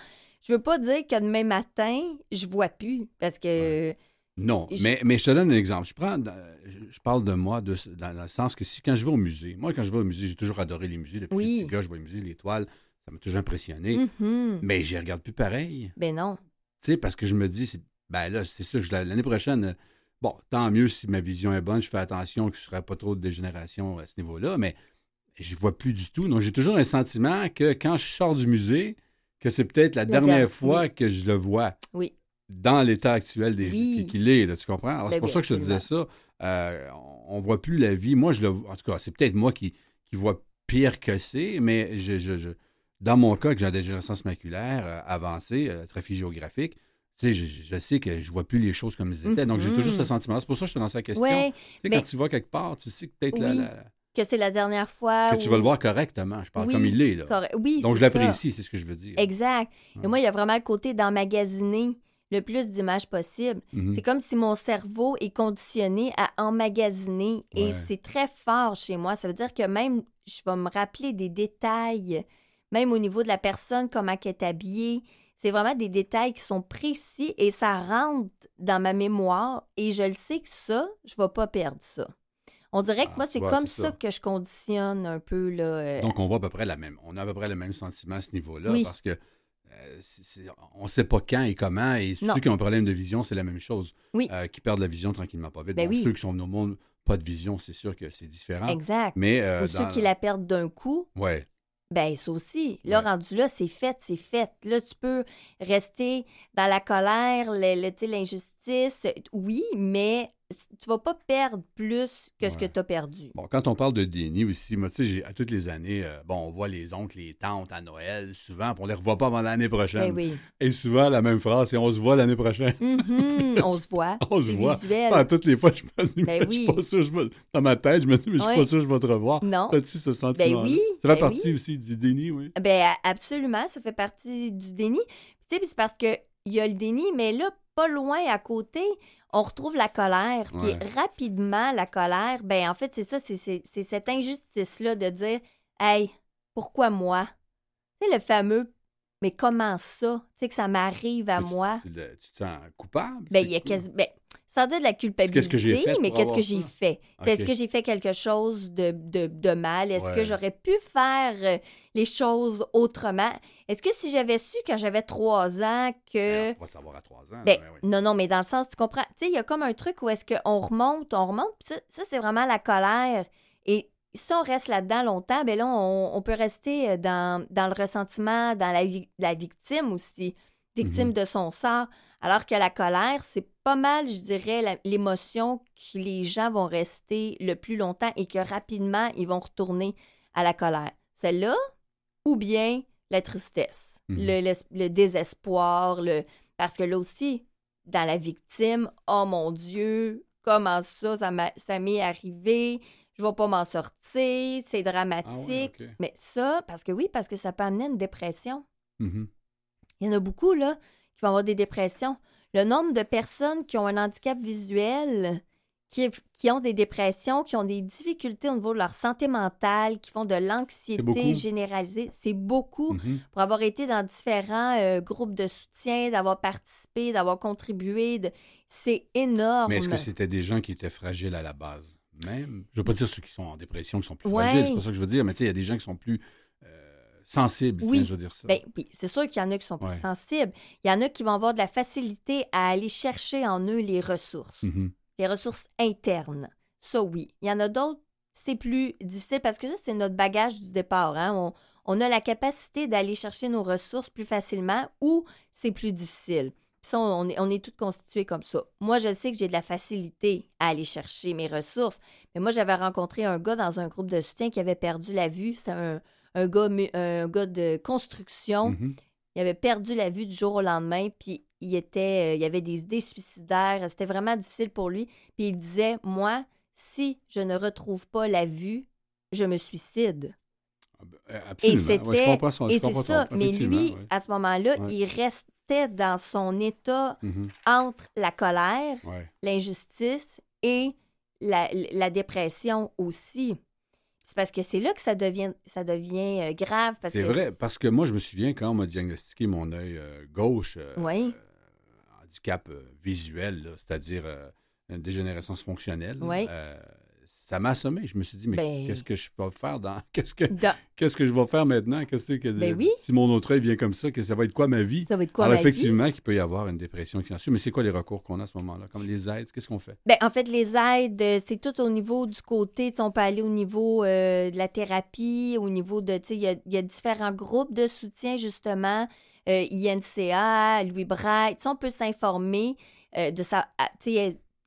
je veux pas dire que demain matin, je vois plus, parce que, Non, Je- mais, mais je te donne un exemple. Je, prends, je parle de moi de, dans, le sens que si quand je vais au musée, moi quand je vais au musée, j'ai toujours adoré les musées. Depuis Oui. petit gars, je vois les musées, les toiles, ça m'a toujours impressionné. Mhm. Mais je regarde plus pareil. ben non, Tu sais, parce que je me dis, c'est- ben là, c'est sûr l'année prochaine, euh, bon, tant mieux si ma vision est bonne, je fais attention que je ne serai pas trop de dégénération à ce niveau-là, mais je vois plus du tout. Donc j'ai toujours un sentiment que quand je sors du musée, que c'est peut-être la, La dernière dernière- fois que je le vois oui, dans l'état actuel des Oui. qu'il est, là, tu comprends? Alors, c'est Ben pour oui, ça que je te disais ça. Euh, on ne voit plus la vie. Moi, je le en tout cas, c'est peut-être moi qui, qui vois pire que c'est, mais je, je- je- dans mon cas, que j'ai la dégénérescence maculaire euh, avancée, euh, atrophie géographique, tu sais, je, je- sais que je vois plus les choses comme elles étaient. Donc, j'ai toujours ce sentiment. C'est pour ça que je te lance la question. ouais, tu sais, quand tu vas quelque part, tu sais que peut-être la- que c'est la dernière fois. que tu vas le voir correctement. Je parle Oui, comme il est, là. Oui, Donc, je l'apprécie, c'est ce que je veux dire. Exact. Et moi, il y a vraiment le côté d'emmagasiner le plus d'images possible. Mhm. C'est comme si mon cerveau est conditionné à emmagasiner et Ouais. c'est très fort chez moi. Ça veut dire que même, je vais me rappeler des détails, même au niveau de la personne, comment elle est habillée. C'est vraiment des détails qui sont précis et ça rentre dans ma mémoire et je le sais que ça, je ne vais pas perdre ça. On dirait que Ah, moi, c'est comme ça. ça. que je conditionne un peu. Là, euh, Donc, on voit à peu près la même. On a à peu près le même sentiment à ce niveau-là Oui. parce que euh, on ne sait pas quand et comment. Et Non. ceux qui ont un problème de vision, c'est la même chose. Oui. Euh, qui perdent la vision tranquillement, pas vite. Ben Bon, oui. Ceux qui sont au monde, pas de vision, c'est sûr que c'est différent. exact. Mais euh, Ou ceux qui la perdent d'un coup, Ouais. Ben, ça aussi. Là, Ouais. rendu là, c'est fait, c'est fait. Là, tu peux rester dans la colère, l'injustice, oui, mais tu vas pas perdre plus que ce que tu as perdu. Bon, quand on parle de déni aussi, moi, tu sais, à toutes les années, euh, bon, on voit les oncles, les tantes à Noël, souvent, puis on les revoit pas avant l'année prochaine. Ben oui. Et souvent, la même phrase, c'est on se voit l'année prochaine. Mhm, on se voit. On se voit. visuel. Ah, toutes les fois, je me dis, Ben mais je suis oui. pas sûr, je dans ma tête, je me dis, mais je suis pas sûr que je vais te revoir. Non. T'as-tu ce sentiment oui, Ça fait ben partie oui. aussi du déni, oui. Ben absolument, ça fait partie du déni. Tu sais, puis c'est parce que il y a le déni, mais là, pas loin à côté, on retrouve la colère. Puis Ouais. rapidement, la colère, ben en fait, c'est ça, c'est- c'est c'est cette injustice-là de dire Hey, pourquoi moi? Tu sais, le fameux Mais comment ça? Tu sais, que ça m'arrive à Mais moi. c'est tu te sens coupable? Ben, c'est il y a quoi? quasi- ben, sans dire de la culpabilité, Qu'est-ce que j'ai fait mais qu'est-ce que j'ai fait? Est-ce que j'ai fait quelque chose de, de, de mal? Est-ce que j'aurais pu faire euh, les choses autrement? Est-ce que si j'avais su quand j'avais trois ans que... On va savoir à trois ans. Ben. Non, non, mais dans le sens, tu comprends? Tu sais, il y a comme un truc où est-ce qu'on remonte, on remonte, ça, ça, c'est vraiment la colère. Et si on reste là-dedans longtemps, ben là, on, on peut rester euh, dans, dans le ressentiment, dans la, la victime aussi, victime Mhm. de son sort. Alors que la colère, c'est pas mal, je dirais, l'émotion que les gens vont rester le plus longtemps et que rapidement, ils vont retourner à la colère. Celle-là, ou bien la tristesse, Mhm. le, désespoir, le... parce que là aussi, dans la victime, oh mon Dieu, comment ça, ça m'est arrivé, je vais pas m'en sortir, c'est dramatique. Ah ouais, ok. Mais ça, parce que oui, parce que ça peut amener une dépression. Mhm. Il y en a beaucoup, là, qui vont avoir des dépressions. Le nombre de personnes qui ont un handicap visuel, qui, qui ont des dépressions, qui ont des difficultés au niveau de leur santé mentale, qui font de l'anxiété généralisée, c'est beaucoup. Mhm. Pour avoir été dans différents euh, groupes de soutien, d'avoir participé, d'avoir contribué, de... c'est énorme. Mais est-ce que c'était des gens qui étaient fragiles à la base? Même, je veux pas dire ceux qui sont en dépression, qui sont plus Ouais. fragiles, c'est pas ça que je veux dire, mais tu sais, il y a des gens qui sont plus sensibles, Oui. tiens, je veux dire ça. Ben oui, c'est sûr qu'il y en a qui sont plus Ouais. sensibles. Il y en a qui vont avoir de la facilité à aller chercher en eux les ressources. Mhm. les ressources internes. Ça, oui. Il y en a d'autres, c'est plus difficile parce que ça, c'est notre bagage du départ. hein. On, on a la capacité d'aller chercher nos ressources plus facilement ou c'est plus difficile. Puis ça, on est, on est tous constitués comme ça. Moi, je sais que j'ai de la facilité à aller chercher mes ressources. Mais moi, j'avais rencontré un gars dans un groupe de soutien qui avait perdu la vue. C'était un, un, gars, un gars de construction. Mhm. Il avait perdu la vue du jour au lendemain, puis il était, euh, il avait des idées suicidaires. C'était vraiment difficile pour lui. Puis il disait, moi, si je ne retrouve pas la vue, je me suicide. Ah ben, euh, Et Absolument. c'était, Ouais, et c'est ton- ça. Mais lui, ouais. à ce moment-là, Ouais. il restait dans son état Mhm. entre la colère, l'injustice et la, la dépression aussi. C'est parce que c'est là que ça devient, ça devient euh, grave. parce C'est que vrai, parce que moi, je me souviens quand on m'a diagnostiqué mon œil euh, gauche, euh, Oui. handicap visuel, là, c'est-à-dire une dégénérescence fonctionnelle, Oui. Ça m'a assommé. Je me suis dit, mais Ben- qu'est-ce que je peux faire dans. Qu'est-ce que, Dans- qu'est-ce que je vais faire maintenant? Qu'est-ce que, Ben oui. Si mon autre œil vient comme ça, que ça va être quoi ma vie? ça va être quoi Alors, ma vie? effectivement, qu'il peut y avoir une dépression qui s'en suit, mais c'est quoi les recours qu'on a à ce moment-là? Comme les aides, qu'est-ce qu'on fait? Ben, en fait, les aides, euh, c'est tout au niveau du côté. On peut aller au niveau euh, de la thérapie, au niveau de. Il y a, il y a différents groupes de soutien, justement. euh, INCA, Louis Braille. On peut s'informer euh, de ça.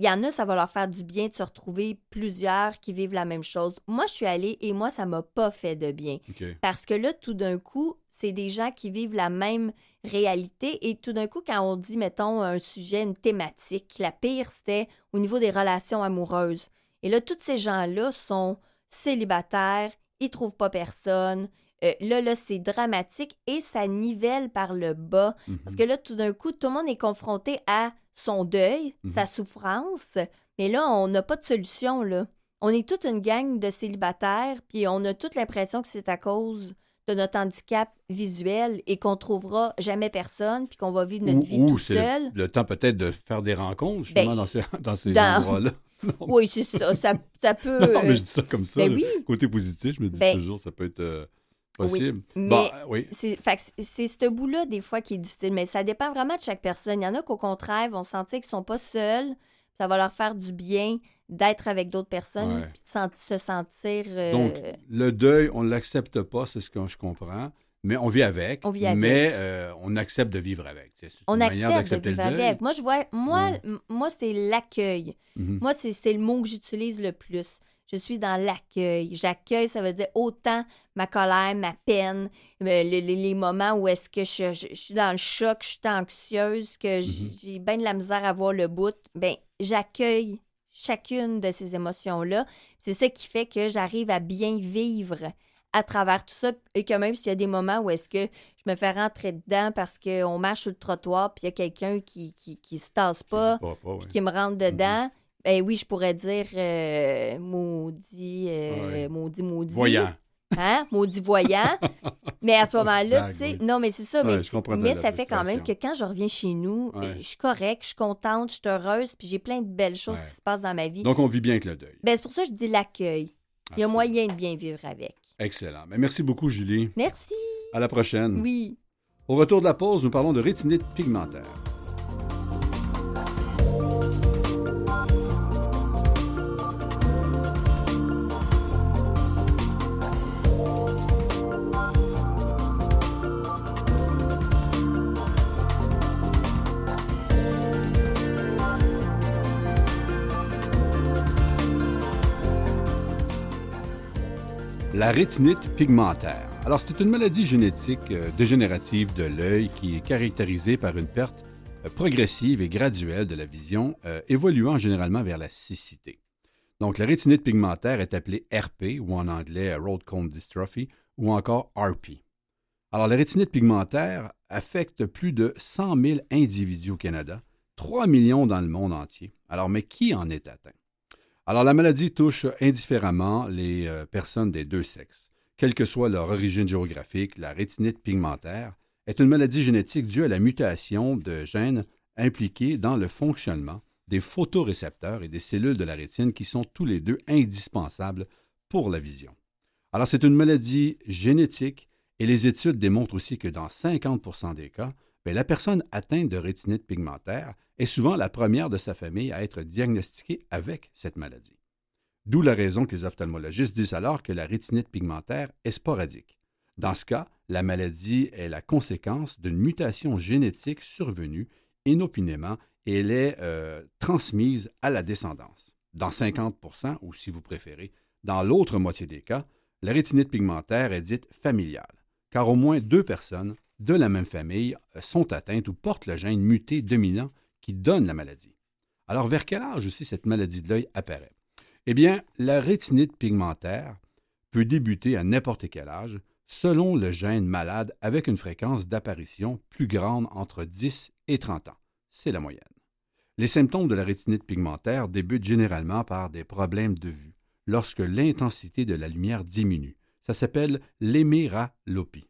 Il y en a, ça va leur faire du bien de se retrouver plusieurs qui vivent la même chose. Moi, je suis allée et moi, ça m'a pas fait de bien. Parce que là, tout d'un coup, c'est des gens qui vivent la même réalité. Et tout d'un coup, quand on dit, mettons, un sujet, une thématique, la pire, c'était au niveau des relations amoureuses. Et là, tous ces gens-là sont célibataires, ils trouvent pas personne. Euh, là, là, c'est dramatique et ça nivelle par le bas. Mhm. Parce que là, tout d'un coup, tout le monde est confronté à son deuil, Mhm. sa souffrance. Mais là, on n'a pas de solution, là. On est toute une gang de célibataires, puis on a toute l'impression que c'est à cause de notre handicap visuel et qu'on trouvera jamais personne, puis qu'on va vivre notre Ou, vie ou tout seul. le, le temps peut-être de faire des rencontres, justement, Ben, dans ces, dans ces dans- endroits-là. Oui, c'est ça. Ça, ça peut. non, mais je dis ça comme ça. ben le oui. Côté positif, je me dis Ben, toujours, ça peut être euh, possible. mais- Bon, euh, oui. C'est c'est- ce bout-là, des fois, qui est difficile, mais ça dépend vraiment de chaque personne. Il y en a qu'au contraire vont sentir qu'ils sont pas seuls. Ça va leur faire du bien d'être avec d'autres personnes, Ouais. puis se sentir. euh, Donc, le deuil, on ne l'accepte pas, c'est ce que je comprends. mais on vit avec. On vit avec. Mais euh, on accepte de vivre avec. C'est On accepte de vivre avec. Moi, je vois, moi, Ouais. moi c'est l'accueil. Mhm. Moi, c'est c'est le mot que j'utilise le plus. Je suis dans l'accueil. J'accueille, ça veut dire autant ma colère, ma peine, euh, les, moments où est-ce que je, je- je suis dans le choc, je suis anxieuse, que Mhm. j'ai bien de la misère à voir le bout. Ben, j'accueille chacune de ces émotions-là. C'est ça qui fait que j'arrive à bien vivre à travers tout ça et que même s'il y a des moments où est-ce que je me fais rentrer dedans parce qu'on marche sur le trottoir puis il y a quelqu'un qui, qui, qui se tasse pas, Pas, pas, ouais. puis qui me rentre dedans, ben oui, je pourrais dire euh, maudit, euh, Ouais. maudit, maudit. Voyant. Hein? Maudit voyant. mais à ce moment-là, tu sais, oui. non, mais c'est ça. Ouais, mais je comprends mais ça fait quand même que quand je reviens chez nous, Ouais. je suis correcte, je suis contente, je suis heureuse, puis j'ai plein de belles choses qui se passent dans ma vie. Donc, on vit bien avec le deuil. Ben, c'est pour ça que je dis l'accueil. Il y a moyen de bien vivre avec. Excellent. Ben, merci beaucoup, Julie. Merci. À la prochaine. Oui. Au retour de la pause, nous parlons de rétinite pigmentaire. La rétinite pigmentaire. Alors, c'est une maladie génétique euh, dégénérative de l'œil qui est caractérisée par une perte euh, progressive et graduelle de la vision, euh, évoluant généralement vers la cécité. Donc, la rétinite pigmentaire est appelée RP, ou en anglais Road Dystrophy, ou encore RP. Alors, la rétinite pigmentaire affecte plus de 100 000 individus au Canada, 3 millions dans le monde entier. Alors, mais qui en est atteint? Alors, la maladie touche indifféremment les euh, personnes des deux sexes. Quelle que soit leur origine géographique, la rétinite pigmentaire est une maladie génétique due à la mutation de gènes impliqués dans le fonctionnement des photorécepteurs et des cellules de la rétine qui sont tous les deux indispensables pour la vision. Alors, c'est une maladie génétique et les études démontrent aussi que dans 50% des cas, la personne atteinte de rétinite pigmentaire est souvent la première de sa famille à être diagnostiquée avec cette maladie. D'où la raison que les ophtalmologistes disent alors que la rétinite pigmentaire est sporadique. Dans ce cas, la maladie est la conséquence d'une mutation génétique survenue inopinément et elle est euh, transmise à la descendance. Dans 50% ou si vous préférez, dans l'autre moitié des cas, la rétinite pigmentaire est dite familiale, car au moins deux personnes de la même famille euh, sont atteintes ou portent le gène muté dominant qui donne la maladie. Alors, vers quel âge aussi cette maladie de l'œil apparaît? Eh bien, la rétinite pigmentaire peut débuter à n'importe quel âge, selon le gène malade, avec une fréquence d'apparition plus grande entre 10 et 30 ans. C'est la moyenne. Les symptômes de la rétinite pigmentaire débutent généralement par des problèmes de vue, lorsque l'intensité de la lumière diminue. Ça s'appelle l'héméralopie.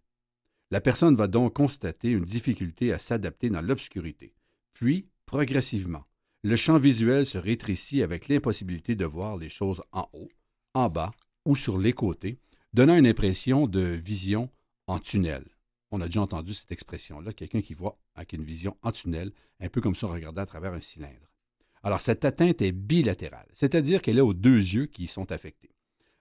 La personne va donc constater une difficulté à s'adapter dans l'obscurité. Puis, progressivement, le champ visuel se rétrécit avec l'impossibilité de voir les choses en haut, en bas ou sur les côtés, donnant une impression de vision en tunnel. On a déjà entendu cette expression-là, quelqu'un qui voit avec une vision en tunnel, un peu comme ça regardant à travers un cylindre. Alors, cette atteinte est bilatérale, c'est-à-dire qu'elle est aux deux yeux qui sont affectés.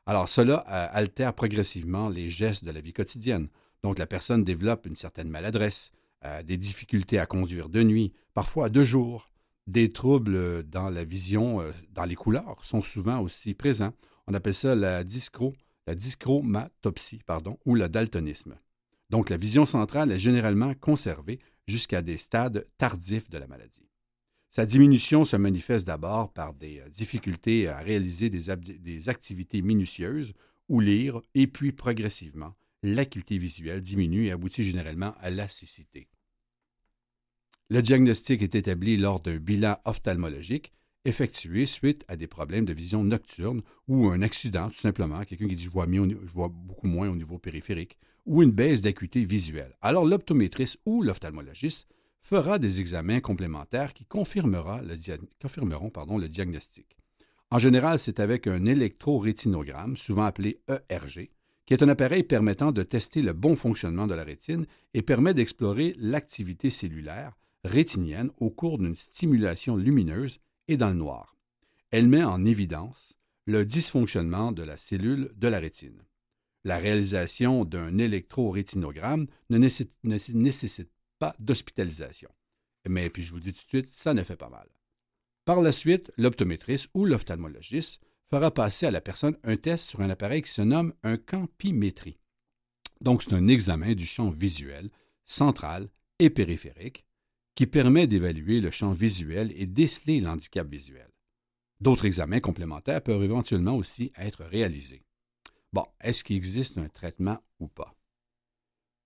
Alors, cela euh, altère progressivement les gestes de la vie quotidienne. Donc, la personne développe une certaine maladresse, euh, des difficultés à conduire de nuit, parfois de jour. Des troubles dans la vision, euh, dans les couleurs, sont souvent aussi présents. On appelle ça la, discro, la dyschromatopsie pardon, ou le daltonisme. Donc, la vision centrale est généralement conservée jusqu'à des stades tardifs de la maladie. Sa diminution se manifeste d'abord par des euh, difficultés à réaliser des, activités minutieuses ou lire, et puis progressivement, l'acuité visuelle diminue et aboutit généralement à la cécité. Le diagnostic est établi lors d'un bilan ophtalmologique effectué suite à des problèmes de vision nocturne ou un accident, tout simplement, quelqu'un qui dit je vois, mieux, beaucoup moins au niveau périphérique, ou une baisse d'acuité visuelle. Alors l'optométriste ou l'ophtalmologiste fera des examens complémentaires qui confirmeront le diagnostic. En général, c'est avec un électrorétinogramme, souvent appelé ERG, qui est un appareil permettant de tester le bon fonctionnement de la rétine et permet d'explorer l'activité cellulaire rétinienne au cours d'une stimulation lumineuse et dans le noir. Elle met en évidence le dysfonctionnement de la cellule de la rétine. la réalisation d'un électrorétinogramme ne nécessite, nécessite pas d'hospitalisation. Mais puis je vous dis tout de suite, ça ne fait pas mal. Par la suite, l'optométriste ou l'ophtalmologiste fera passer à la personne un test sur un appareil qui se nomme un campimétrie. Donc, c'est un examen du champ visuel, central et périphérique, qui permet d'évaluer le champ visuel et déceler l'handicap visuel. D'autres examens complémentaires peuvent éventuellement aussi être réalisés. Bon, est-ce qu'il existe un traitement ou pas?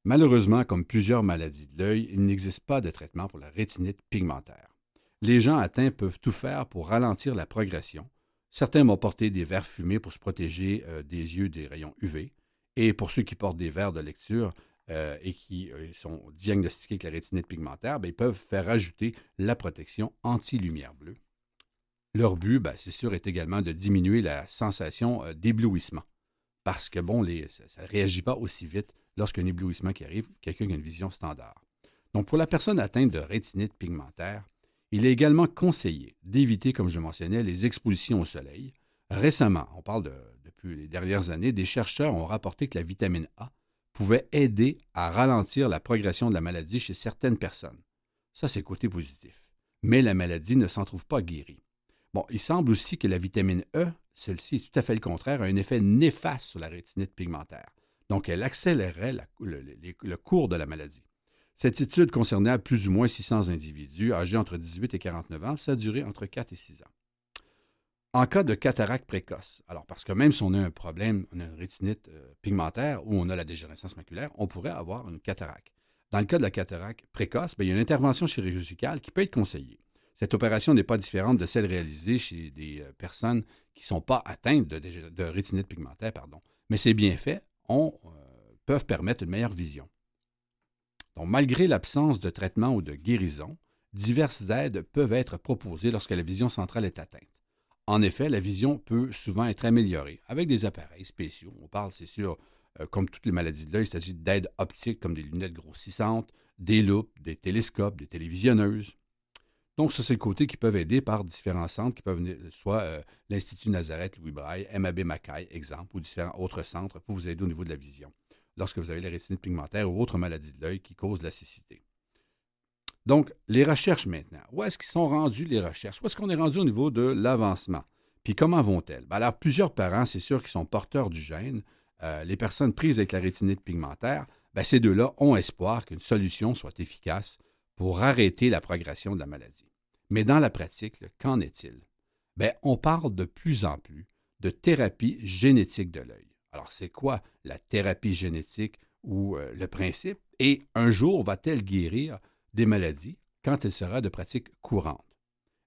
Malheureusement, comme plusieurs maladies de l'œil, il n'existe pas de traitement pour la rétinite pigmentaire. Les gens atteints peuvent tout faire pour ralentir la progression. Certains vont porter des verres fumés pour se protéger euh, des yeux des rayons UV. Et pour ceux qui portent des verres de lecture euh, et qui euh, sont diagnostiqués avec la rétinite pigmentaire, ben, ils peuvent faire ajouter la protection anti-lumière bleue. Leur but, ben, c'est sûr, est également de diminuer la sensation d'éblouissement. Parce que, bon, ça ne réagit pas aussi vite lorsqu'un éblouissement arrive, quelqu'un qui a une vision standard. Donc, pour la personne atteinte de rétinite pigmentaire, il est également conseillé d'éviter, comme je mentionnais, les expositions au soleil. Récemment, on parle de, depuis les dernières années, des chercheurs ont rapporté que la vitamine A pouvait aider à ralentir la progression de la maladie chez certaines personnes. Ça, c'est côté positif. Mais la maladie ne s'en trouve pas guérie. Bon, il semble aussi que la vitamine E, celle-ci est tout à fait le contraire, a un effet néfaste sur la rétinite pigmentaire. Donc, elle accélérerait le, cours de la maladie. Cette étude concernait plus ou moins 600 individus âgés entre 18 et 49 ans. Ça a duré entre 4 et 6 ans. En cas de cataracte précoce, alors parce que même si on a un problème, on a une rétinite euh, pigmentaire ou on a la dégénérescence maculaire, on pourrait avoir une cataracte. Dans le cas de la cataracte précoce, ben, il y a une intervention chirurgicale qui peut être conseillée. Cette opération n'est pas différente de celle réalisée chez des euh, personnes qui ne sont pas atteintes de, rétinite pigmentaire, pardon. mais ces bienfaits euh, peuvent permettre une meilleure vision. Donc, malgré l'absence de traitement ou de guérison, diverses aides peuvent être proposées lorsque la vision centrale est atteinte. En effet, la vision peut souvent être améliorée avec des appareils spéciaux. On parle, c'est sûr, euh, comme toutes les maladies de l'œil, il s'agit d'aides optiques comme des lunettes grossissantes, des loupes, des télescopes, des télévisionneuses. Donc, ça, c'est le côté qui peuvent aider par différents centres qui peuvent venir, soit euh, l'Institut Nazareth Louis Braille, MAB Mackay, exemple, ou différents autres centres pour vous aider au niveau de la vision lorsque vous avez la rétinite pigmentaire ou autre maladie de l'œil qui cause la cécité. Donc, les recherches maintenant. Où est-ce qu'ils sont rendus les recherches? Où est-ce qu'on est rendu au niveau de l'avancement? Puis comment vont-elles? Ben, alors, plusieurs parents, c'est sûr, qui sont porteurs du gène. Euh, les personnes prises avec la rétinite pigmentaire, ben, ces deux-là ont espoir qu'une solution soit efficace pour arrêter la progression de la maladie. Mais dans la pratique, qu'en est-il? Ben, on parle de plus en plus de thérapie génétique de l'œil. Alors, c'est quoi la thérapie génétique ou euh, le principe? Et un jour, va-t-elle guérir des maladies quand elle sera de pratique courante?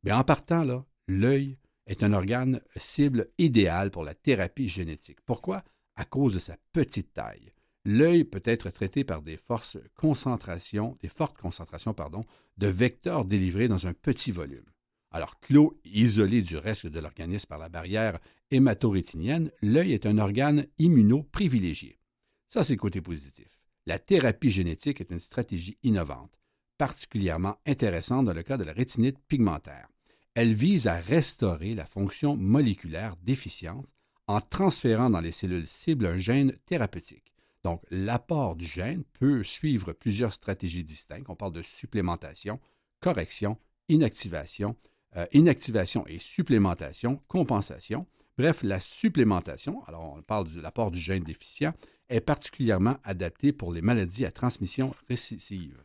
Bien, en partant, là, l'œil est un organe cible idéal pour la thérapie génétique. Pourquoi? À cause de sa petite taille. L'œil peut être traité par des forces concentration, des fortes concentrations pardon, de vecteurs délivrés dans un petit volume. Alors, clos isolé du reste de l'organisme par la barrière hématorétinienne, l'œil est un organe immuno-privilégié. Ça, c'est le côté positif. La thérapie génétique est une stratégie innovante, particulièrement intéressante dans le cas de la rétinite pigmentaire. Elle vise à restaurer la fonction moléculaire déficiente en transférant dans les cellules cibles un gène thérapeutique. Donc, l'apport du gène peut suivre plusieurs stratégies distinctes. On parle de supplémentation, correction, inactivation, euh, inactivation et supplémentation, compensation. Bref, la supplémentation, alors on parle de l'apport du gène déficient, est particulièrement adaptée pour les maladies à transmission récessive.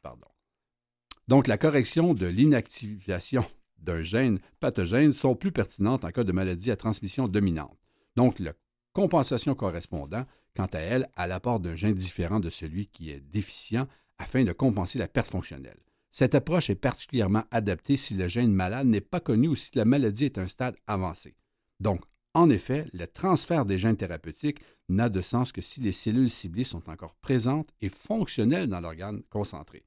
pardon. Donc, la correction de l'inactivation d'un gène pathogène sont plus pertinentes en cas de maladie à transmission dominante. Donc, la compensation correspondant, quant à elle, à l'apport d'un gène différent de celui qui est déficient afin de compenser la perte fonctionnelle. Cette approche est particulièrement adaptée si le gène malade n'est pas connu ou si la maladie est à un stade avancé. Donc, en effet, le transfert des gènes thérapeutiques n'a de sens que si les cellules ciblées sont encore présentes et fonctionnelles dans l'organe concentré.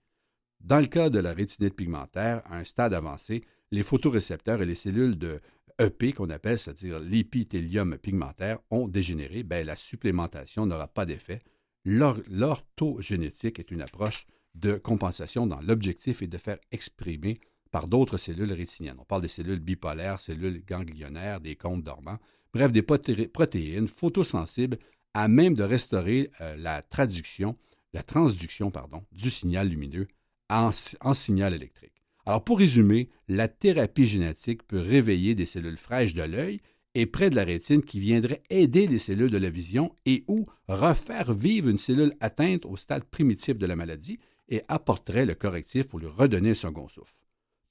Dans le cas de la rétinite pigmentaire, à un stade avancé, les photorécepteurs et les cellules de EP, qu'on appelle, c'est-à-dire l'épithélium pigmentaire, ont dégénéré, ben, la supplémentation n'aura pas d'effet. L'orthogénétique est une approche de compensation dans l'objectif est de faire exprimer par d'autres cellules rétiniennes. On parle des cellules bipolaires, cellules ganglionnaires, des cônes dormants, bref, des protéines photosensibles à même de restaurer euh, la traduction, la transduction, du signal lumineux en, en signal électrique. Alors, pour résumer, la thérapie génétique peut réveiller des cellules fraîches de l'œil et près de la rétine qui viendraient aider les cellules de la vision et ou refaire vivre une cellule atteinte au stade primitif de la maladie et apporterait le correctif pour lui redonner un second souffle.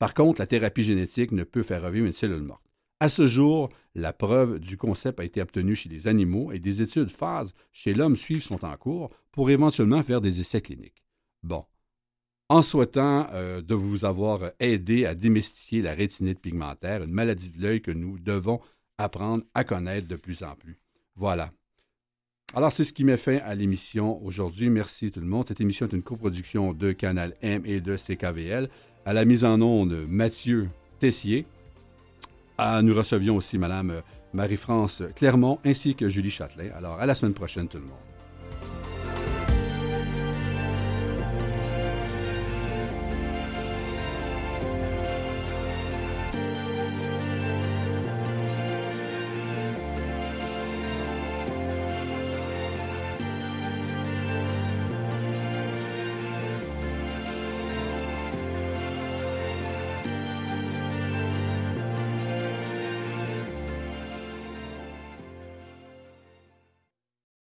Par contre, la thérapie génétique ne peut faire revivre une cellule morte. À ce jour, la preuve du concept a été obtenue chez les animaux et des études phases chez l'homme suivent sont en cours pour éventuellement faire des essais cliniques. Bon. En souhaitant euh, de vous avoir aidé à démystifier la rétinite pigmentaire, une maladie de l'œil que nous devons apprendre à connaître de plus en plus. Voilà. Alors, c'est ce qui met fin à l'émission aujourd'hui. Merci tout le monde. Cette émission est une coproduction de Canal M et de CKVL. À la mise en onde, Mathieu Tessier. Ah, nous recevions aussi Mme Marie-France Clermont ainsi que Julie Châtelain. Alors, à la semaine prochaine, tout le monde.